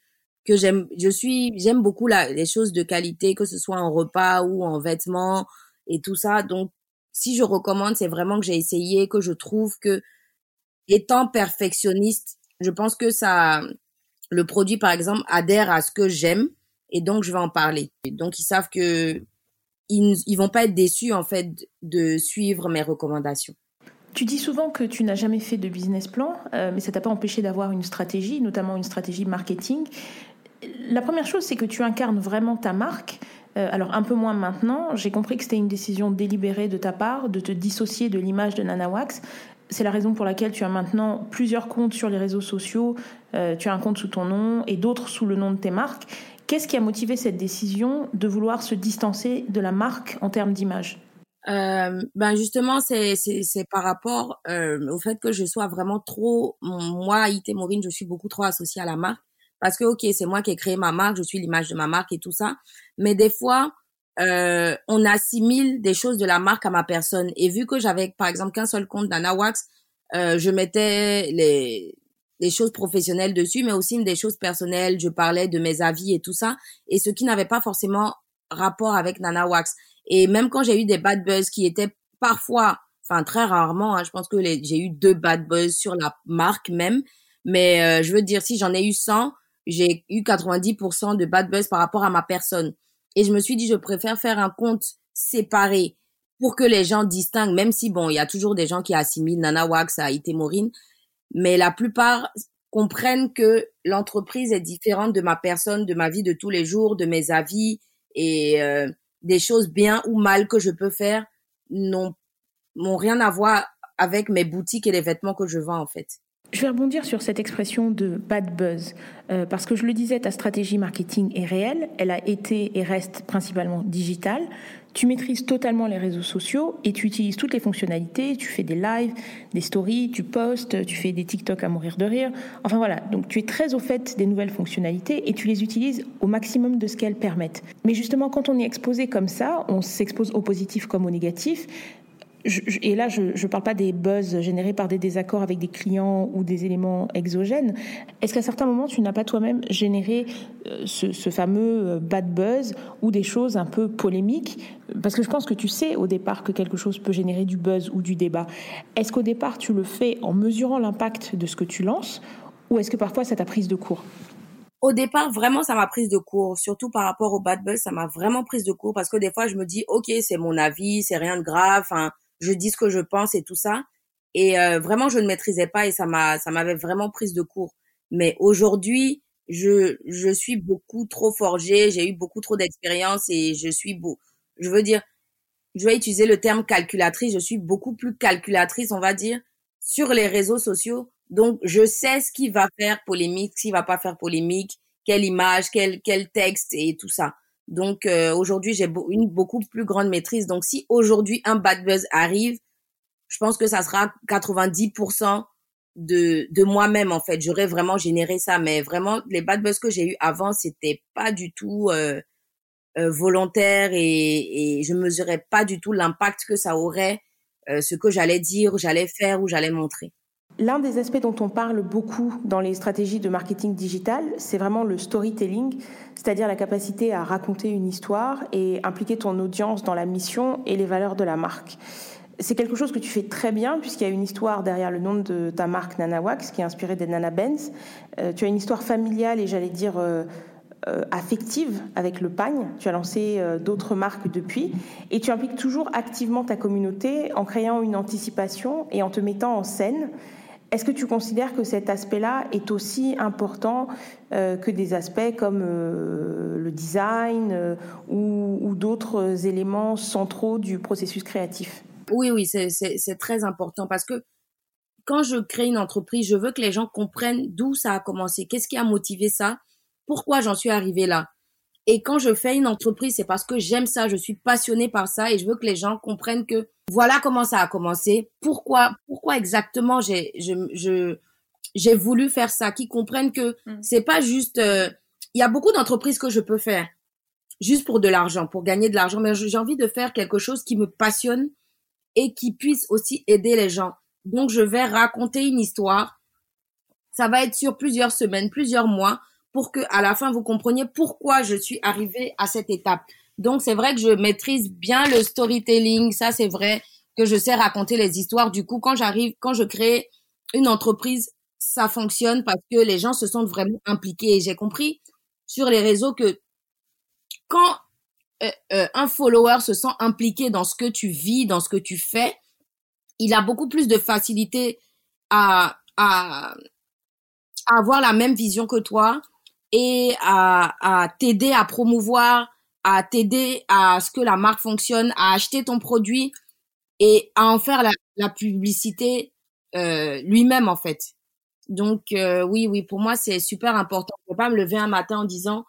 que j'aime je suis j'aime beaucoup les choses de qualité que ce soit en repas ou en vêtements et tout ça. Donc si je recommande c'est vraiment que j'ai essayé que je trouve que étant perfectionniste je pense que ça le produit par exemple adhère à ce que j'aime et donc je vais en parler. Donc ils savent que ils, ils vont pas être déçus en fait de suivre mes recommandations tu dis souvent que tu n'as jamais fait de business plan, euh, mais ça t'a pas empêché d'avoir une stratégie, notamment une stratégie marketing la première chose, c'est que tu incarnes vraiment ta marque. Euh, alors un peu moins maintenant, j'ai compris que c'était une décision délibérée de ta part de te dissocier de l'image de Nana Wax. C'est la raison pour laquelle tu as maintenant plusieurs comptes sur les réseaux sociaux. Euh, tu as un compte sous ton nom et d'autres sous le nom de tes marques. Qu'est-ce qui a motivé cette décision de vouloir se distancer de la marque en termes d'image? Euh, ben justement c'est par rapport au fait que je sois vraiment trop moi Ité Maureen je suis beaucoup trop associée à la marque. Parce que ok c'est moi qui ai créé ma marque je suis l'image de ma marque et tout ça. Mais des fois euh, on assimile des choses de la marque à ma personne. Et vu que j'avais par exemple qu'un seul compte d'Anawax euh, je mettais les les choses professionnelles dessus mais aussi des choses personnelles. Je parlais de mes avis et tout ça. Et ce qui n'avait pas forcément rapport avec Nana Wax et même quand j'ai eu des bad buzz qui étaient parfois enfin très rarement hein, je pense que j'ai eu deux bad buzz sur la marque même mais euh, je veux dire si j'en ai eu 100 j'ai eu 90% de bad buzz par rapport à ma personne. Et je me suis dit, je préfère faire un compte séparé pour que les gens distinguent, même si bon, il y a toujours des gens qui assimilent Nana Wax à Ité Mais la plupart comprennent que l'entreprise est différente de ma personne, de ma vie de tous les jours, de mes avis et euh, des choses bien ou mal que je peux faire n'ont rien à voir avec mes boutiques et les vêtements que je vends en fait. Je vais rebondir sur cette expression de bad buzz, euh, parce que je le disais, ta stratégie marketing est réelle, elle a été et reste principalement digitale. Tu maîtrises totalement les réseaux sociaux et tu utilises toutes les fonctionnalités, tu fais des lives, des stories, tu postes, tu fais des TikTok à mourir de rire. Enfin voilà, donc tu es très au fait des nouvelles fonctionnalités et tu les utilises au maximum de ce qu'elles permettent. Mais justement, quand on est exposé comme ça, on s'expose au positif comme au négatif et là, je ne parle pas des buzz générés par des désaccords avec des clients ou des éléments exogènes. Est-ce qu'à certains moments, tu n'as pas toi-même généré euh, ce, fameux euh, bad buzz ou des choses un peu polémiques? Parce que je pense que tu sais au départ que quelque chose peut générer du buzz ou du débat. Est-ce qu'au départ, tu le fais en mesurant l'impact de ce que tu lances ou est-ce que parfois ça t'a prise de court? Au départ, vraiment, ça m'a prise de court. Surtout par rapport au bad buzz, ça m'a vraiment prise de court parce que des fois, je me dis, ok, c'est mon avis, c'est rien de grave. Enfin, je dis ce que je pense et tout ça. Et euh, vraiment, je ne maîtrisais pas et ça m'a, ça m'avait vraiment prise de court. Mais aujourd'hui, je, je suis beaucoup trop forgée, j'ai eu beaucoup trop d'expérience et je suis beau. Je veux dire, je vais utiliser le terme calculatrice. Je suis beaucoup plus calculatrice, on va dire, sur les réseaux sociaux. Donc, je sais ce qui va faire polémique, ce qui va pas faire polémique, quelle image, quel, quel texte et tout ça. Donc euh, aujourd'hui, j'ai une beaucoup plus grande maîtrise. Donc si aujourd'hui un bad buzz arrive, je pense que ça sera 90% de, de moi-même en fait. J'aurais vraiment généré ça, mais vraiment les bad buzz que j'ai eu avant, c'était pas du tout euh, euh, volontaire et, et je mesurais pas du tout l'impact que ça aurait, ce que j'allais dire, j'allais faire ou j'allais montrer. L'un des aspects dont on parle beaucoup dans les stratégies de marketing digital, c'est vraiment le storytelling, c'est-à-dire la capacité à raconter une histoire et impliquer ton audience dans la mission et les valeurs de la marque. C'est quelque chose que tu fais très bien puisqu'il y a une histoire derrière le nom de ta marque Nana Wax qui est inspirée des Nana Benz. Euh, tu as une histoire familiale et j'allais dire euh, euh, affective avec le pagne. Tu as lancé d'autres marques depuis et tu impliques toujours activement ta communauté en créant une anticipation et en te mettant en scène. Est-ce que tu considères que cet aspect-là est aussi important euh, que des aspects comme euh, le design euh, ou, d'autres éléments centraux du processus créatif? Oui, oui, c'est très important parce que quand je crée une entreprise, je veux que les gens comprennent d'où ça a commencé, qu'est-ce qui a motivé ça, pourquoi j'en suis arrivée là. Et quand je fais une entreprise, c'est parce que j'aime ça, je suis passionnée par ça et je veux que les gens comprennent que voilà comment ça a commencé, pourquoi, pourquoi exactement j'ai, je, j'ai voulu faire ça, qu'ils comprennent que mm. c'est pas juste, euh, il y a beaucoup d'entreprises que je peux faire juste pour de l'argent, pour gagner de l'argent, mais j'ai envie de faire quelque chose qui me passionne et qui puisse aussi aider les gens. Donc, je vais raconter une histoire. Ça va être sur plusieurs semaines, plusieurs mois pour que à la fin vous compreniez pourquoi je suis arrivée à cette étape. Donc c'est vrai que je maîtrise bien le storytelling, ça c'est vrai que je sais raconter les histoires. Du coup, quand j'arrive, quand je crée une entreprise, ça fonctionne parce que les gens se sentent vraiment impliqués. Et j'ai compris sur les réseaux que quand euh, euh, un follower se sent impliqué dans ce que tu vis, dans ce que tu fais, il a beaucoup plus de facilité à, à, à avoir la même vision que toi, et à, à t'aider à promouvoir, à t'aider à ce que la marque fonctionne, à acheter ton produit et à en faire la, publicité euh, lui-même en fait. Donc euh, oui, oui, pour moi c'est super important. Je peux pas me lever un matin en disant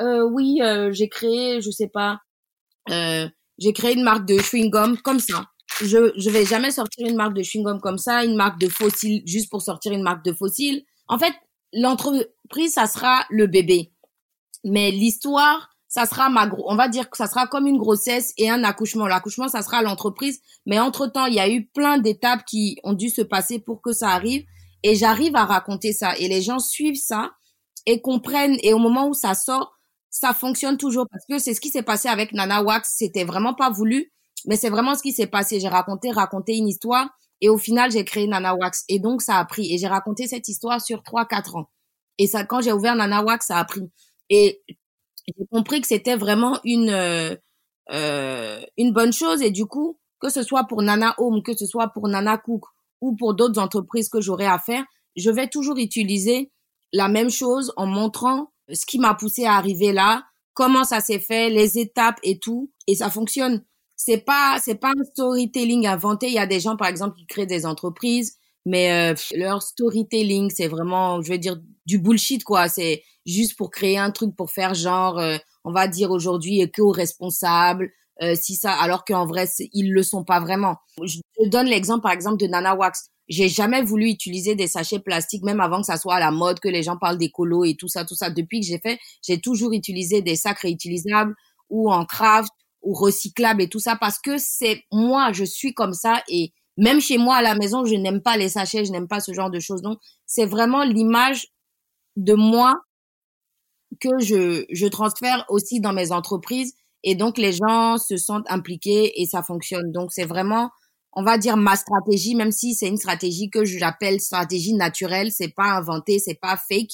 euh, oui, j'ai créé, je sais pas, j'ai créé une marque de chewing gum comme ça. Je je vais jamais sortir une marque de chewing gum comme ça, une marque de fossiles juste pour sortir une marque de fossiles. En fait, l'entreprise, ça sera le bébé. Mais l'histoire, ça sera ma on va dire que ça sera comme une grossesse et un accouchement. L'accouchement, ça sera l'entreprise. Mais entre temps, il y a eu plein d'étapes qui ont dû se passer pour que ça arrive. Et j'arrive à raconter ça. Et les gens suivent ça et comprennent. Et au moment où ça sort, ça fonctionne toujours parce que c'est ce qui s'est passé avec Nana Wax. C'était vraiment pas voulu, mais c'est vraiment ce qui s'est passé. J'ai raconté, raconté une histoire et au final, j'ai créé Nana Wax. Et donc, ça a pris. Et j'ai raconté cette histoire sur 3-4 ans. Et ça, quand j'ai ouvert Nana Wax, ça a pris. Et j'ai compris que c'était vraiment une, euh, euh, une bonne chose. Et du coup, que ce soit pour Nana Home, que ce soit pour Nana Cook ou pour d'autres entreprises que j'aurais à faire, je vais toujours utiliser la même chose en montrant ce qui m'a poussé à arriver là, comment ça s'est fait, les étapes et tout, et ça fonctionne. C'est pas c'est pas un storytelling inventé. Il y a des gens par exemple qui créent des entreprises, mais euh, leur storytelling c'est vraiment, je veux dire, du bullshit quoi. C'est juste pour créer un truc pour faire genre, euh, on va dire aujourd'hui éco-responsable. Euh, si ça, alors qu'en vrai ils le sont pas vraiment. Je donne l'exemple par exemple de Nana Wax. J'ai jamais voulu utiliser des sachets plastiques, même avant que ça soit à la mode, que les gens parlent d'écolo et tout ça, tout ça. Depuis que j'ai fait, j'ai toujours utilisé des sacs réutilisables ou en craft ou recyclables et tout ça parce que c'est moi, je suis comme ça et même chez moi à la maison, je n'aime pas les sachets, je n'aime pas ce genre de choses. Donc, c'est vraiment l'image de moi que je, je transfère aussi dans mes entreprises et donc les gens se sentent impliqués et ça fonctionne. Donc, c'est vraiment on va dire ma stratégie, même si c'est une stratégie que j'appelle stratégie naturelle, c'est pas inventé, c'est pas fake.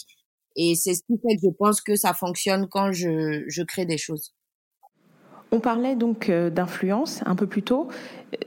Et c'est ce qui fait que je pense que ça fonctionne quand je, je crée des choses. On parlait donc euh, d'influence un peu plus tôt.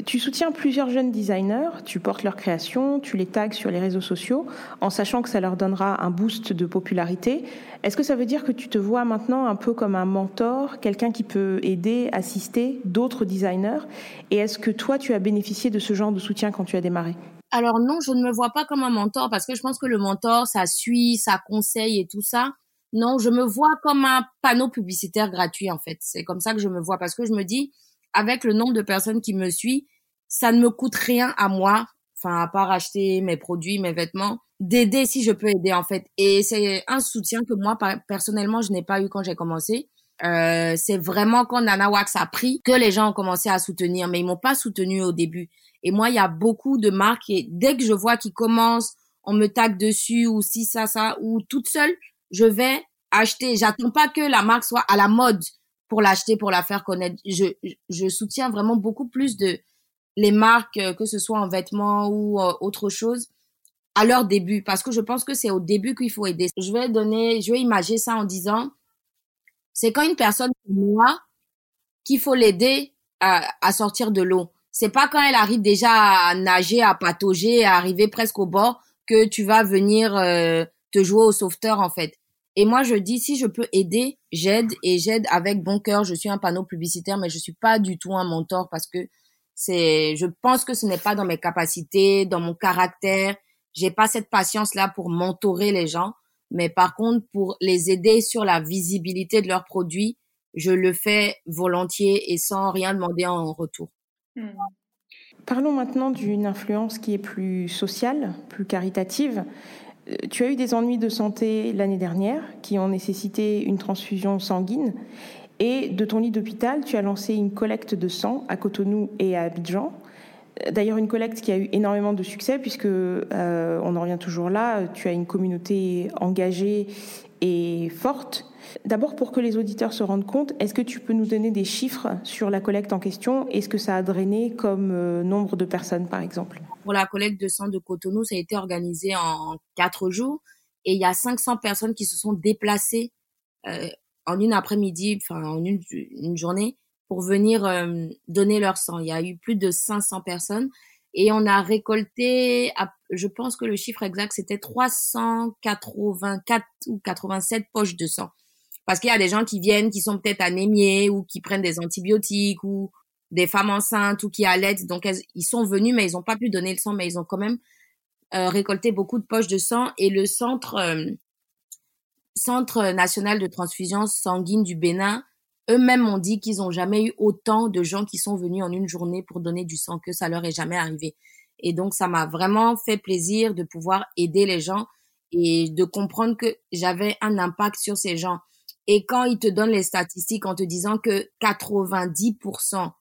Tu soutiens plusieurs jeunes designers, tu portes leur création, tu les tags sur les réseaux sociaux en sachant que ça leur donnera un boost de popularité. Est-ce que ça veut dire que tu te vois maintenant un peu comme un mentor, quelqu'un qui peut aider, assister d'autres designers? Et est-ce que toi, tu as bénéficié de ce genre de soutien quand tu as démarré? Alors non, je ne me vois pas comme un mentor parce que je pense que le mentor, ça suit, ça conseille et tout ça. Non, je me vois comme un panneau publicitaire gratuit en fait. C'est comme ça que je me vois parce que je me dis, avec le nombre de personnes qui me suivent, ça ne me coûte rien à moi, enfin à part acheter mes produits, mes vêtements, d'aider si je peux aider en fait. Et c'est un soutien que moi personnellement je n'ai pas eu quand j'ai commencé. Euh, c'est vraiment quand Nana Wax a pris que les gens ont commencé à soutenir, mais ils m'ont pas soutenu au début. Et moi, il y a beaucoup de marques et dès que je vois qu'ils commencent, on me tague dessus ou si ça ça ou toute seule, je vais acheter. J'attends pas que la marque soit à la mode pour l'acheter, pour la faire connaître. Je, je soutiens vraiment beaucoup plus de les marques, euh, que ce soit en vêtements ou euh, autre chose, à leur début. Parce que je pense que c'est au début qu'il faut aider. Je vais donner, je vais imaginer ça en disant, c'est quand une personne moi qu'il faut l'aider à, à sortir de l'eau. C'est pas quand elle arrive déjà à nager, à patauger, à arriver presque au bord que tu vas venir euh, te jouer au sauveteur en fait. Et moi, je dis, si je peux aider, j'aide et j'aide avec bon cœur. Je suis un panneau publicitaire, mais je suis pas du tout un mentor parce que c'est, je pense que ce n'est pas dans mes capacités, dans mon caractère. J'ai pas cette patience-là pour mentorer les gens. Mais par contre, pour les aider sur la visibilité de leurs produits, je le fais volontiers et sans rien demander en retour. Parlons maintenant d'une influence qui est plus sociale, plus caritative. Tu as eu des ennuis de santé l'année dernière qui ont nécessité une transfusion sanguine. Et de ton lit d'hôpital, tu as lancé une collecte de sang à Cotonou et à Abidjan. D'ailleurs, une collecte qui a eu énormément de succès puisque, euh, on en revient toujours là, tu as une communauté engagée et forte. D'abord, pour que les auditeurs se rendent compte, est-ce que tu peux nous donner des chiffres sur la collecte en question? Et ce que ça a drainé comme euh, nombre de personnes, par exemple? Pour la collecte de sang de Cotonou, ça a été organisé en quatre jours et il y a 500 personnes qui se sont déplacées euh, en une après-midi, enfin en une, journée, pour venir euh, donner leur sang. Il y a eu plus de 500 personnes et on a récolté, je pense que le chiffre exact c'était 384 ou 87 poches de sang. Parce qu'il y a des gens qui viennent, qui sont peut-être anémiés ou qui prennent des antibiotiques ou des femmes enceintes ou qui allaitent. Donc, ils sont venus, mais ils n'ont pas pu donner le sang, mais ils ont quand même euh, récolté beaucoup de poches de sang. Et le centre, euh, centre national de transfusion sanguine du Bénin, eux-mêmes ont dit qu'ils n'ont jamais eu autant de gens qui sont venus en une journée pour donner du sang que ça leur est jamais arrivé. Et donc, ça m'a vraiment fait plaisir de pouvoir aider les gens et de comprendre que j'avais un impact sur ces gens. Et quand ils te donnent les statistiques en te disant que 90%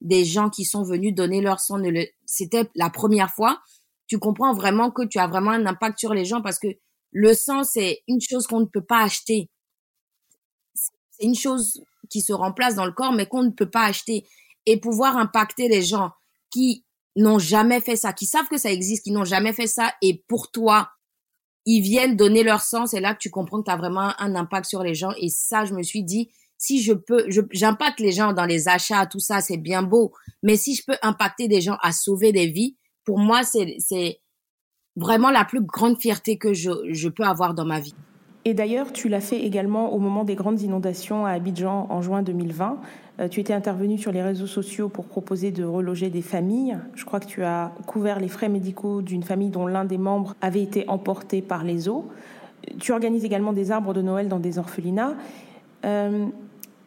des gens qui sont venus donner leur sang, c'était la première fois, tu comprends vraiment que tu as vraiment un impact sur les gens parce que le sang, c'est une chose qu'on ne peut pas acheter. C'est une chose qui se remplace dans le corps, mais qu'on ne peut pas acheter. Et pouvoir impacter les gens qui n'ont jamais fait ça, qui savent que ça existe, qui n'ont jamais fait ça, et pour toi, ils viennent donner leur sang, c'est là que tu comprends que tu as vraiment un impact sur les gens. Et ça, je me suis dit, si je peux, j'impacte les gens dans les achats, tout ça, c'est bien beau. Mais si je peux impacter des gens à sauver des vies, pour moi, c'est, vraiment la plus grande fierté que je, je peux avoir dans ma vie. Et d'ailleurs, tu l'as fait également au moment des grandes inondations à Abidjan en juin 2020. Euh, tu étais intervenu sur les réseaux sociaux pour proposer de reloger des familles. Je crois que tu as couvert les frais médicaux d'une famille dont l'un des membres avait été emporté par les eaux. Tu organises également des arbres de Noël dans des orphelinats. Euh,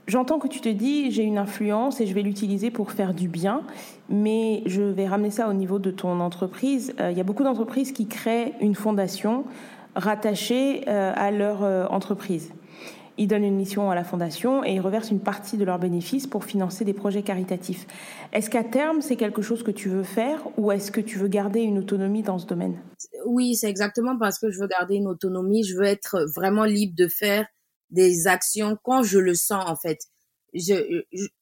j'entends que tu te dis, j'ai une influence et je vais l'utiliser pour faire du bien, mais je vais ramener ça au niveau de ton entreprise. Euh, il y a beaucoup d'entreprises qui créent une fondation rattachés euh, à leur euh, entreprise. Ils donnent une mission à la fondation et ils reversent une partie de leurs bénéfices pour financer des projets caritatifs. Est-ce qu'à terme, c'est quelque chose que tu veux faire ou est-ce que tu veux garder une autonomie dans ce domaine? Oui, c'est exactement parce que je veux garder une autonomie. Je veux être vraiment libre de faire des actions quand je le sens, en fait.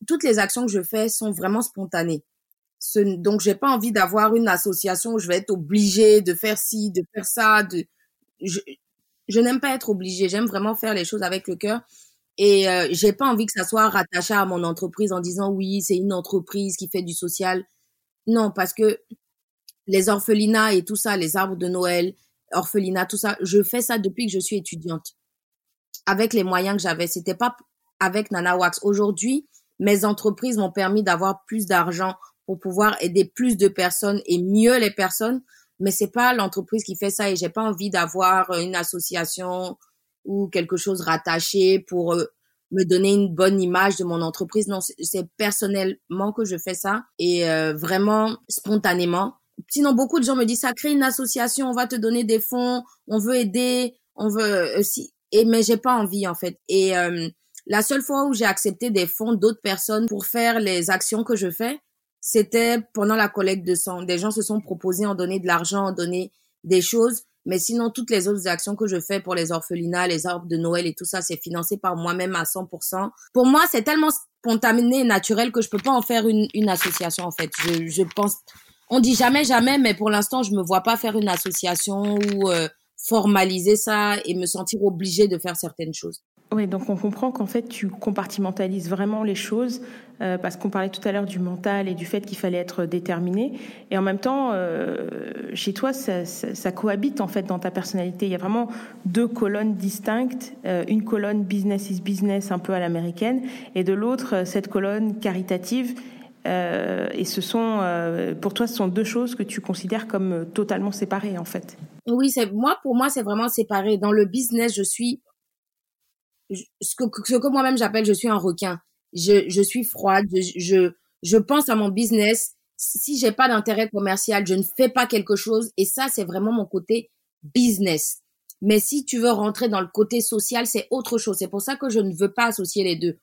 Toutes les actions que je fais sont vraiment spontanées. Ce, donc, j'ai pas envie d'avoir une association où je vais être obligée de faire ci, de faire ça, je n'aime pas être obligée. J'aime vraiment faire les choses avec le cœur. Et euh, j'ai pas envie que ça soit rattaché à mon entreprise en disant oui, c'est une entreprise qui fait du social. Non, parce que les orphelinats et tout ça, les arbres de Noël, orphelinats, tout ça, je fais ça depuis que je suis étudiante. Avec les moyens que j'avais. C'était pas avec Nana Wax. Aujourd'hui, mes entreprises m'ont permis d'avoir plus d'argent pour pouvoir aider plus de personnes et mieux les personnes mais c'est pas l'entreprise qui fait ça et j'ai pas envie d'avoir une association ou quelque chose rattaché pour euh, me donner une bonne image de mon entreprise. Non, c'est personnellement que je fais ça et euh, vraiment spontanément. Sinon, beaucoup de gens me disent ça crée une association, on va te donner des fonds, on veut aider, on veut. Euh, et mais j'ai pas envie en fait. Et la seule fois où j'ai accepté des fonds d'autres personnes pour faire les actions que je fais, c'était pendant la collecte de sang. Des gens se sont proposés en donner de l'argent, en donner des choses. Mais sinon, toutes les autres actions que je fais pour les orphelinats, les arbres de Noël et tout ça, c'est financé par moi-même à 100%. Pour moi, c'est tellement spontané et naturel que je peux pas en faire une, une association, en fait. Je, je pense, on dit jamais jamais, mais pour l'instant, je me vois pas faire une association ou euh, formaliser ça et me sentir obligée de faire certaines choses. Oui, donc on comprend qu'en fait tu compartimentalises vraiment les choses euh, parce qu'on parlait tout à l'heure du mental et du fait qu'il fallait être déterminé et en même temps euh, chez toi ça, cohabite en fait dans ta personnalité. Il y a vraiment deux colonnes distinctes, euh, une colonne business is business un peu à l'américaine et de l'autre cette colonne caritative. et ce sont pour toi ce sont deux choses que tu considères comme totalement séparées en fait. Oui, c'est moi pour moi c'est vraiment séparé. Dans le business je suis ce que, ce que moi-même j'appelle je suis un requin. Je, je suis froide, je, je, je pense à mon business. Si j'ai pas d'intérêt commercial, je ne fais pas quelque chose. Et ça, c'est vraiment mon côté business. Mais si tu veux rentrer dans le côté social, c'est autre chose. C'est pour ça que je ne veux pas associer les deux.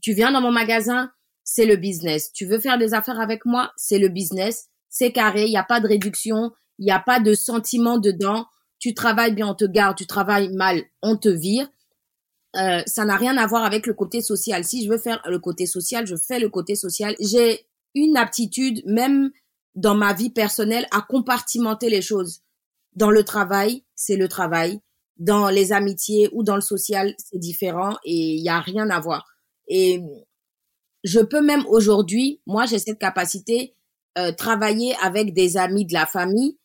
Tu viens dans mon magasin, c'est le business. Tu veux faire des affaires avec moi, c'est le business. C'est carré, il n'y a pas de réduction, il n'y a pas de sentiment dedans. Tu travailles bien, on te garde. Tu travailles mal, on te vire. Euh, ça n'a rien à voir avec le côté social. Si je veux faire le côté social, je fais le côté social. J'ai une aptitude, même dans ma vie personnelle, à compartimenter les choses. Dans le travail, c'est le travail. Dans les amitiés ou dans le social, c'est différent et il n'y a rien à voir. Et je peux même aujourd'hui, moi j'ai cette capacité, euh, travailler avec des amis de la famille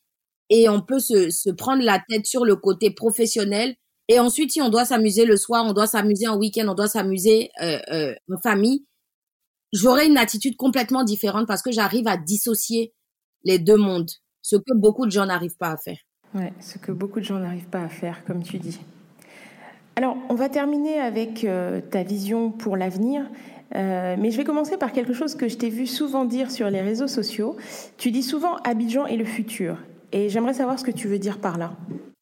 et on peut se, se prendre la tête sur le côté professionnel et ensuite, si on doit s'amuser le soir, on doit s'amuser en week-end, on doit s'amuser euh, euh, en famille, j'aurai une attitude complètement différente parce que j'arrive à dissocier les deux mondes, ce que beaucoup de gens n'arrivent pas à faire. Ouais, ce que beaucoup de gens n'arrivent pas à faire, comme tu dis. Alors, on va terminer avec euh, ta vision pour l'avenir. Mais je vais commencer par quelque chose que je t'ai vu souvent dire sur les réseaux sociaux. Tu dis souvent Abidjan est le futur. Et j'aimerais savoir ce que tu veux dire par là.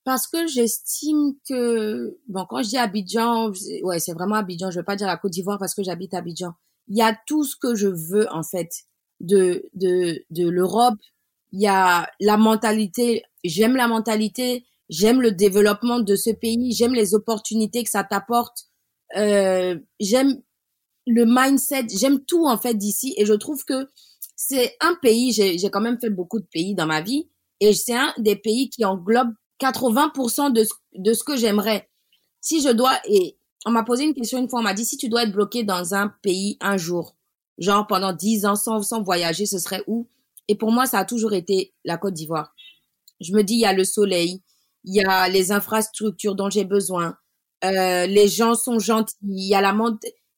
Parce que j'estime que bon quand je dis Abidjan ouais c'est vraiment Abidjan. Je veux pas dire la Côte d'Ivoire parce que j'habite Abidjan. Il y a tout ce que je veux en fait de de de l'Europe. Il y a la mentalité j'aime la mentalité j'aime le développement de ce pays j'aime les opportunités que ça t'apporte. Euh, j'aime le mindset j'aime tout en fait d'ici. Et je trouve que c'est un pays j'ai quand même fait beaucoup de pays dans ma vie et c'est un des pays qui englobe 80% de, de ce que j'aimerais. Si je dois, et on m'a posé une question une fois, on m'a dit, si tu dois être bloqué dans un pays un jour, genre pendant 10 ans sans, sans voyager, ce serait où? Et pour moi, ça a toujours été la Côte d'Ivoire. je me dis, il y a le soleil, il y a les infrastructures dont j'ai besoin, euh, les gens sont gentils, il y a la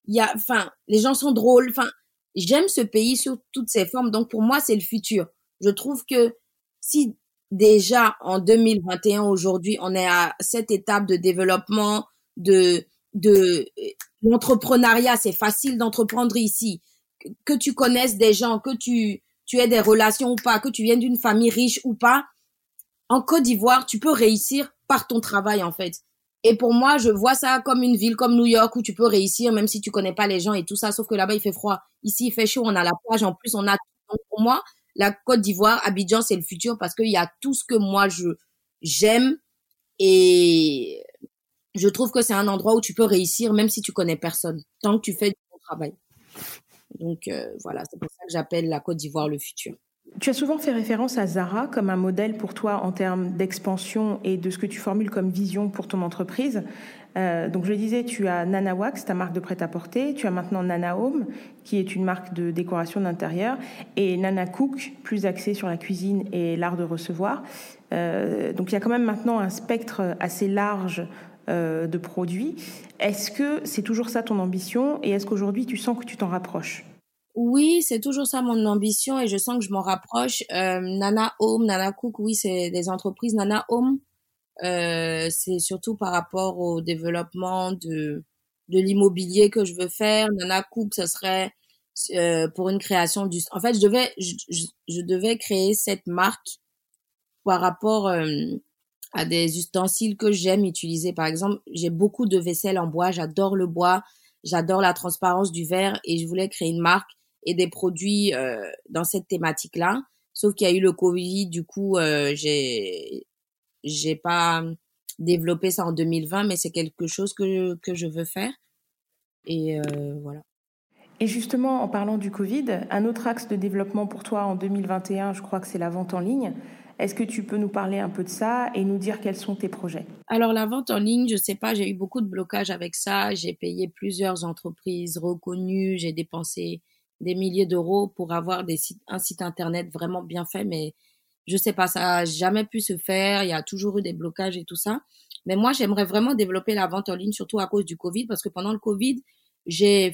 il y a, enfin, les gens sont drôles, enfin, j'aime ce pays sous toutes ses formes. Donc pour moi, c'est le futur. Je trouve que si déjà en 2021 aujourd'hui, on est à cette étape de développement de de l'entrepreneuriat, c'est facile d'entreprendre ici. Que tu connaisses des gens, que tu tu aies des relations ou pas, que tu viennes d'une famille riche ou pas, en Côte d'Ivoire, tu peux réussir par ton travail en fait. Et pour moi, je vois ça comme une ville comme New York où tu peux réussir même si tu connais pas les gens et tout ça. Sauf que là-bas, il fait froid. Ici, il fait chaud. On a la plage. En plus, on a. Donc pour moi, la Côte d'Ivoire, Abidjan, c'est le futur parce qu'il y a tout ce que moi je j'aime et je trouve que c'est un endroit où tu peux réussir même si tu connais personne tant que tu fais du bon travail. Donc euh, voilà, c'est pour ça que j'appelle la Côte d'Ivoire le futur. Tu as souvent fait référence à Zara comme un modèle pour toi en termes d'expansion et de ce que tu formules comme vision pour ton entreprise. Euh, donc je le disais, tu as Nana Wax, ta marque de prêt-à-porter, tu as maintenant Nana Home, qui est une marque de décoration d'intérieur, et Nana Cook, plus axée sur la cuisine et l'art de recevoir. Euh, donc il y a quand même maintenant un spectre assez large euh, de produits. Est-ce que c'est toujours ça ton ambition? Et est-ce qu'aujourd'hui tu sens que tu t'en rapproches? Oui, c'est toujours ça mon ambition et je sens que je m'en rapproche. Euh, Nana Home, Nana Cook, oui, c'est des entreprises. Nana Home, euh, c'est surtout par rapport au développement de de l'immobilier que je veux faire. Nana Cook, ce serait euh, pour une création du. En fait, je devais je, je, devais créer cette marque par rapport euh, à des ustensiles que j'aime utiliser. Par exemple, j'ai beaucoup de vaisselle en bois. J'adore le bois. J'adore la transparence du verre et je voulais créer une marque et des produits euh, dans cette thématique-là. Sauf qu'il y a eu le Covid, du coup, euh, j'ai j'ai pas développé ça en 2020, mais c'est quelque chose que que je veux faire. Et euh, voilà. Et justement, en parlant du Covid, un autre axe de développement pour toi en 2021, je crois que c'est la vente en ligne. Est-ce que tu peux nous parler un peu de ça et nous dire quels sont tes projets? Alors la vente en ligne, je sais pas, j'ai eu beaucoup de blocages avec ça. J'ai payé plusieurs entreprises reconnues, j'ai dépensé des milliers d'euros pour avoir des sites, un site internet vraiment bien fait, mais je sais pas, ça a jamais pu se faire. Il y a toujours eu des blocages et tout ça. Mais moi, j'aimerais vraiment développer la vente en ligne, surtout à cause du Covid, parce que pendant le Covid, j'ai,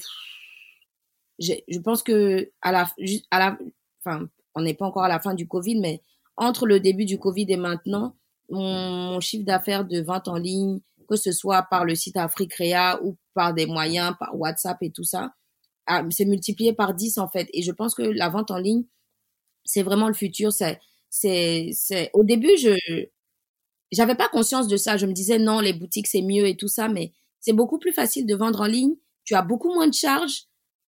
je pense que à la, à la, enfin, on n'est pas encore à la fin du Covid, mais entre le début du Covid et maintenant, mon, mon chiffre d'affaires de vente en ligne, que ce soit par le site Africrea ou par des moyens, par WhatsApp et tout ça, c'est multiplié par 10 en fait. Et je pense que la vente en ligne, c'est vraiment le futur. C'est, c'est, c'est, au début, je, j'avais pas conscience de ça. Je me disais non, les boutiques c'est mieux et tout ça, mais c'est beaucoup plus facile de vendre en ligne. Tu as beaucoup moins de charges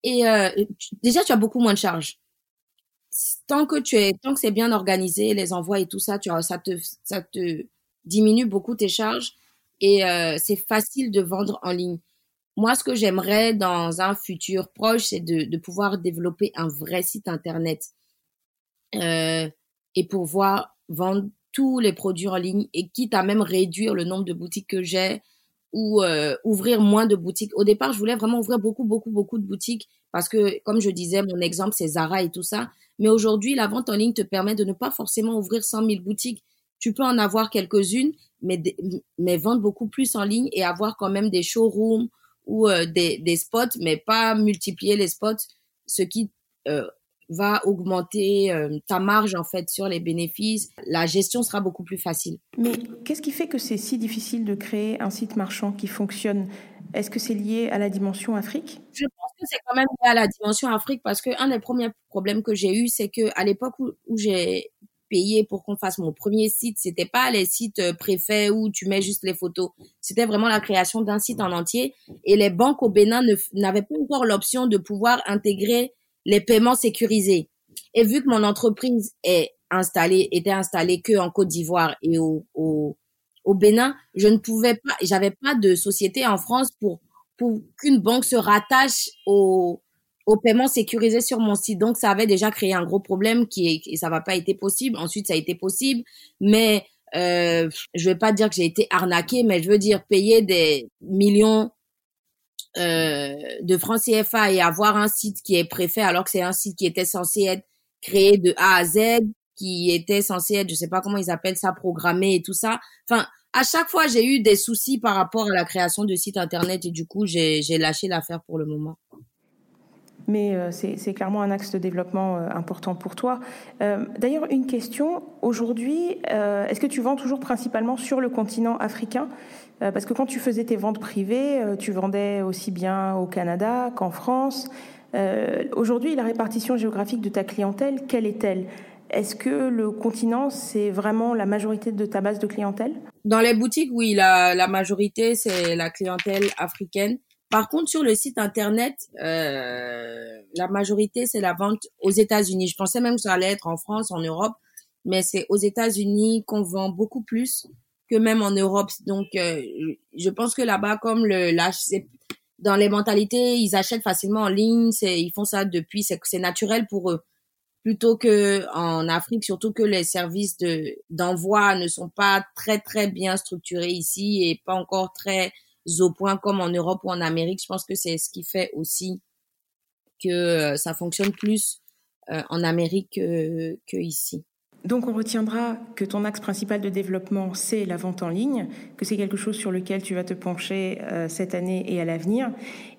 et euh, déjà tu as beaucoup moins de charges. Tant que tu es, tant que c'est bien organisé, les envois et tout ça, tu as, ça te, ça te diminue beaucoup tes charges et euh, c'est facile de vendre en ligne. Moi, ce que j'aimerais dans un futur proche, c'est de, de, pouvoir développer un vrai site internet euh, et pouvoir vendre tous les produits en ligne et quitte à même réduire le nombre de boutiques que j'ai ou euh, ouvrir moins de boutiques. Au départ, je voulais vraiment ouvrir beaucoup, beaucoup, beaucoup de boutiques parce que, comme je disais, mon exemple, c'est Zara et tout ça. Mais aujourd'hui, la vente en ligne te permet de ne pas forcément ouvrir 100 000 boutiques. Tu peux en avoir quelques-unes, mais, mais vendre beaucoup plus en ligne et avoir quand même des showrooms ou euh, des, des, spots, mais pas multiplier les spots, ce qui euh, va augmenter euh, ta marge en fait sur les bénéfices. La gestion sera beaucoup plus facile. Mais qu'est-ce qui fait que c'est si difficile de créer un site marchand qui fonctionne? Est-ce que c'est lié à la dimension Afrique? Je pense que c'est quand même lié à la dimension Afrique parce que un des premiers problèmes que j'ai eu, c'est que à l'époque où, où j'ai payé pour qu'on fasse mon premier site. C'était pas les sites euh, préfets où tu mets juste les photos. C'était vraiment la création d'un site en entier. Et les banques au Bénin n'avaient pas encore l'option de pouvoir intégrer les paiements sécurisés. Et vu que mon entreprise était installée que en Côte d'Ivoire et au, au, au Bénin, je ne pouvais pas, j'avais pas de société en France pour, pour qu'une banque se rattache au, au paiement sécurisé sur mon site. Donc, ça avait déjà créé un gros problème qui est, et ça va pas été possible. Ensuite, ça a été possible, mais euh, je vais pas dire que j'ai été arnaqué, mais je veux dire payer des millions euh, de francs CFA et avoir un site qui est préfet alors que c'est un site qui était censé être créé de A à Z, qui était censé être, je sais pas comment ils appellent ça, programmé et tout ça. Enfin, à chaque fois, j'ai eu des soucis par rapport à la création de sites internet et du coup, j'ai lâché l'affaire pour le moment. Mais euh, c'est clairement un axe de développement euh, important pour toi. Euh, d'ailleurs, une question. Aujourd'hui, est-ce que tu vends toujours principalement sur le continent africain? Parce que quand tu faisais tes ventes privées, tu vendais aussi bien au Canada qu'en France. Aujourd'hui, la répartition géographique de ta clientèle, quelle est-elle? Est-ce que le continent, c'est vraiment la majorité de ta base de clientèle? Dans les boutiques, oui, la, la majorité, c'est la clientèle africaine. Par contre, sur le site internet, euh, la majorité, c'est la vente aux États-Unis. Je pensais même que ça allait être en France, en Europe, mais c'est aux États-Unis qu'on vend beaucoup plus que même en Europe. Donc, euh, je pense que là-bas, comme le dans les mentalités, ils achètent facilement en ligne, ils font ça depuis, c'est naturel pour eux plutôt que en Afrique, surtout que les services de d'envoi ne sont pas très très bien structurés ici et pas encore très comme en Europe ou en Amérique. Je pense que c'est ce qui fait aussi que euh, ça fonctionne plus euh, en Amérique que, que ici. Donc on retiendra que ton axe principal de développement, c'est la vente en ligne, que c'est quelque chose sur lequel tu vas te pencher euh, cette année et à l'avenir,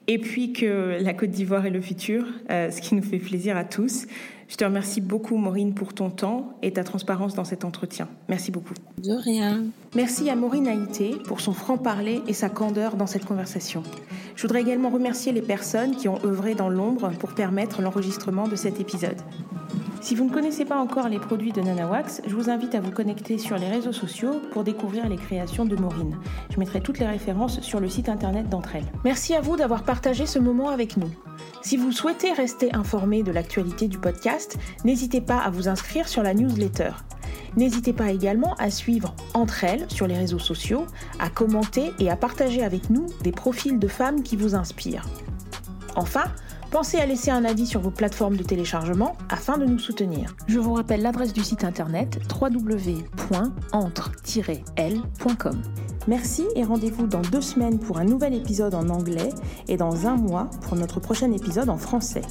et puis que la Côte d'Ivoire est le futur, ce qui nous fait plaisir à tous. Je te remercie beaucoup, Maureen, pour ton temps et ta transparence dans cet entretien. Merci beaucoup. De rien. Merci à Maureen Haïté pour son franc-parler et sa candeur dans cette conversation. Je voudrais également remercier les personnes qui ont œuvré dans l'ombre pour permettre l'enregistrement de cet épisode. Si vous ne connaissez pas encore les produits de Nanawax, je vous invite à vous connecter sur les réseaux sociaux pour découvrir les créations de Maureen. Je mettrai toutes les références sur le site internet d'entre elles. Merci à vous d'avoir partagé ce moment avec nous. Si vous souhaitez rester informé de l'actualité du podcast, n'hésitez pas à vous inscrire sur la newsletter. N'hésitez pas également à suivre Entre elles sur les réseaux sociaux, à commenter et à partager avec nous des profils de femmes qui vous inspirent. Enfin, Pensez à laisser un avis sur vos plateformes de téléchargement afin de nous soutenir. Je vous rappelle l'adresse du site internet www.entre-l.com. Merci et rendez-vous dans deux semaines pour un nouvel épisode en anglais et dans un mois pour notre prochain épisode en français.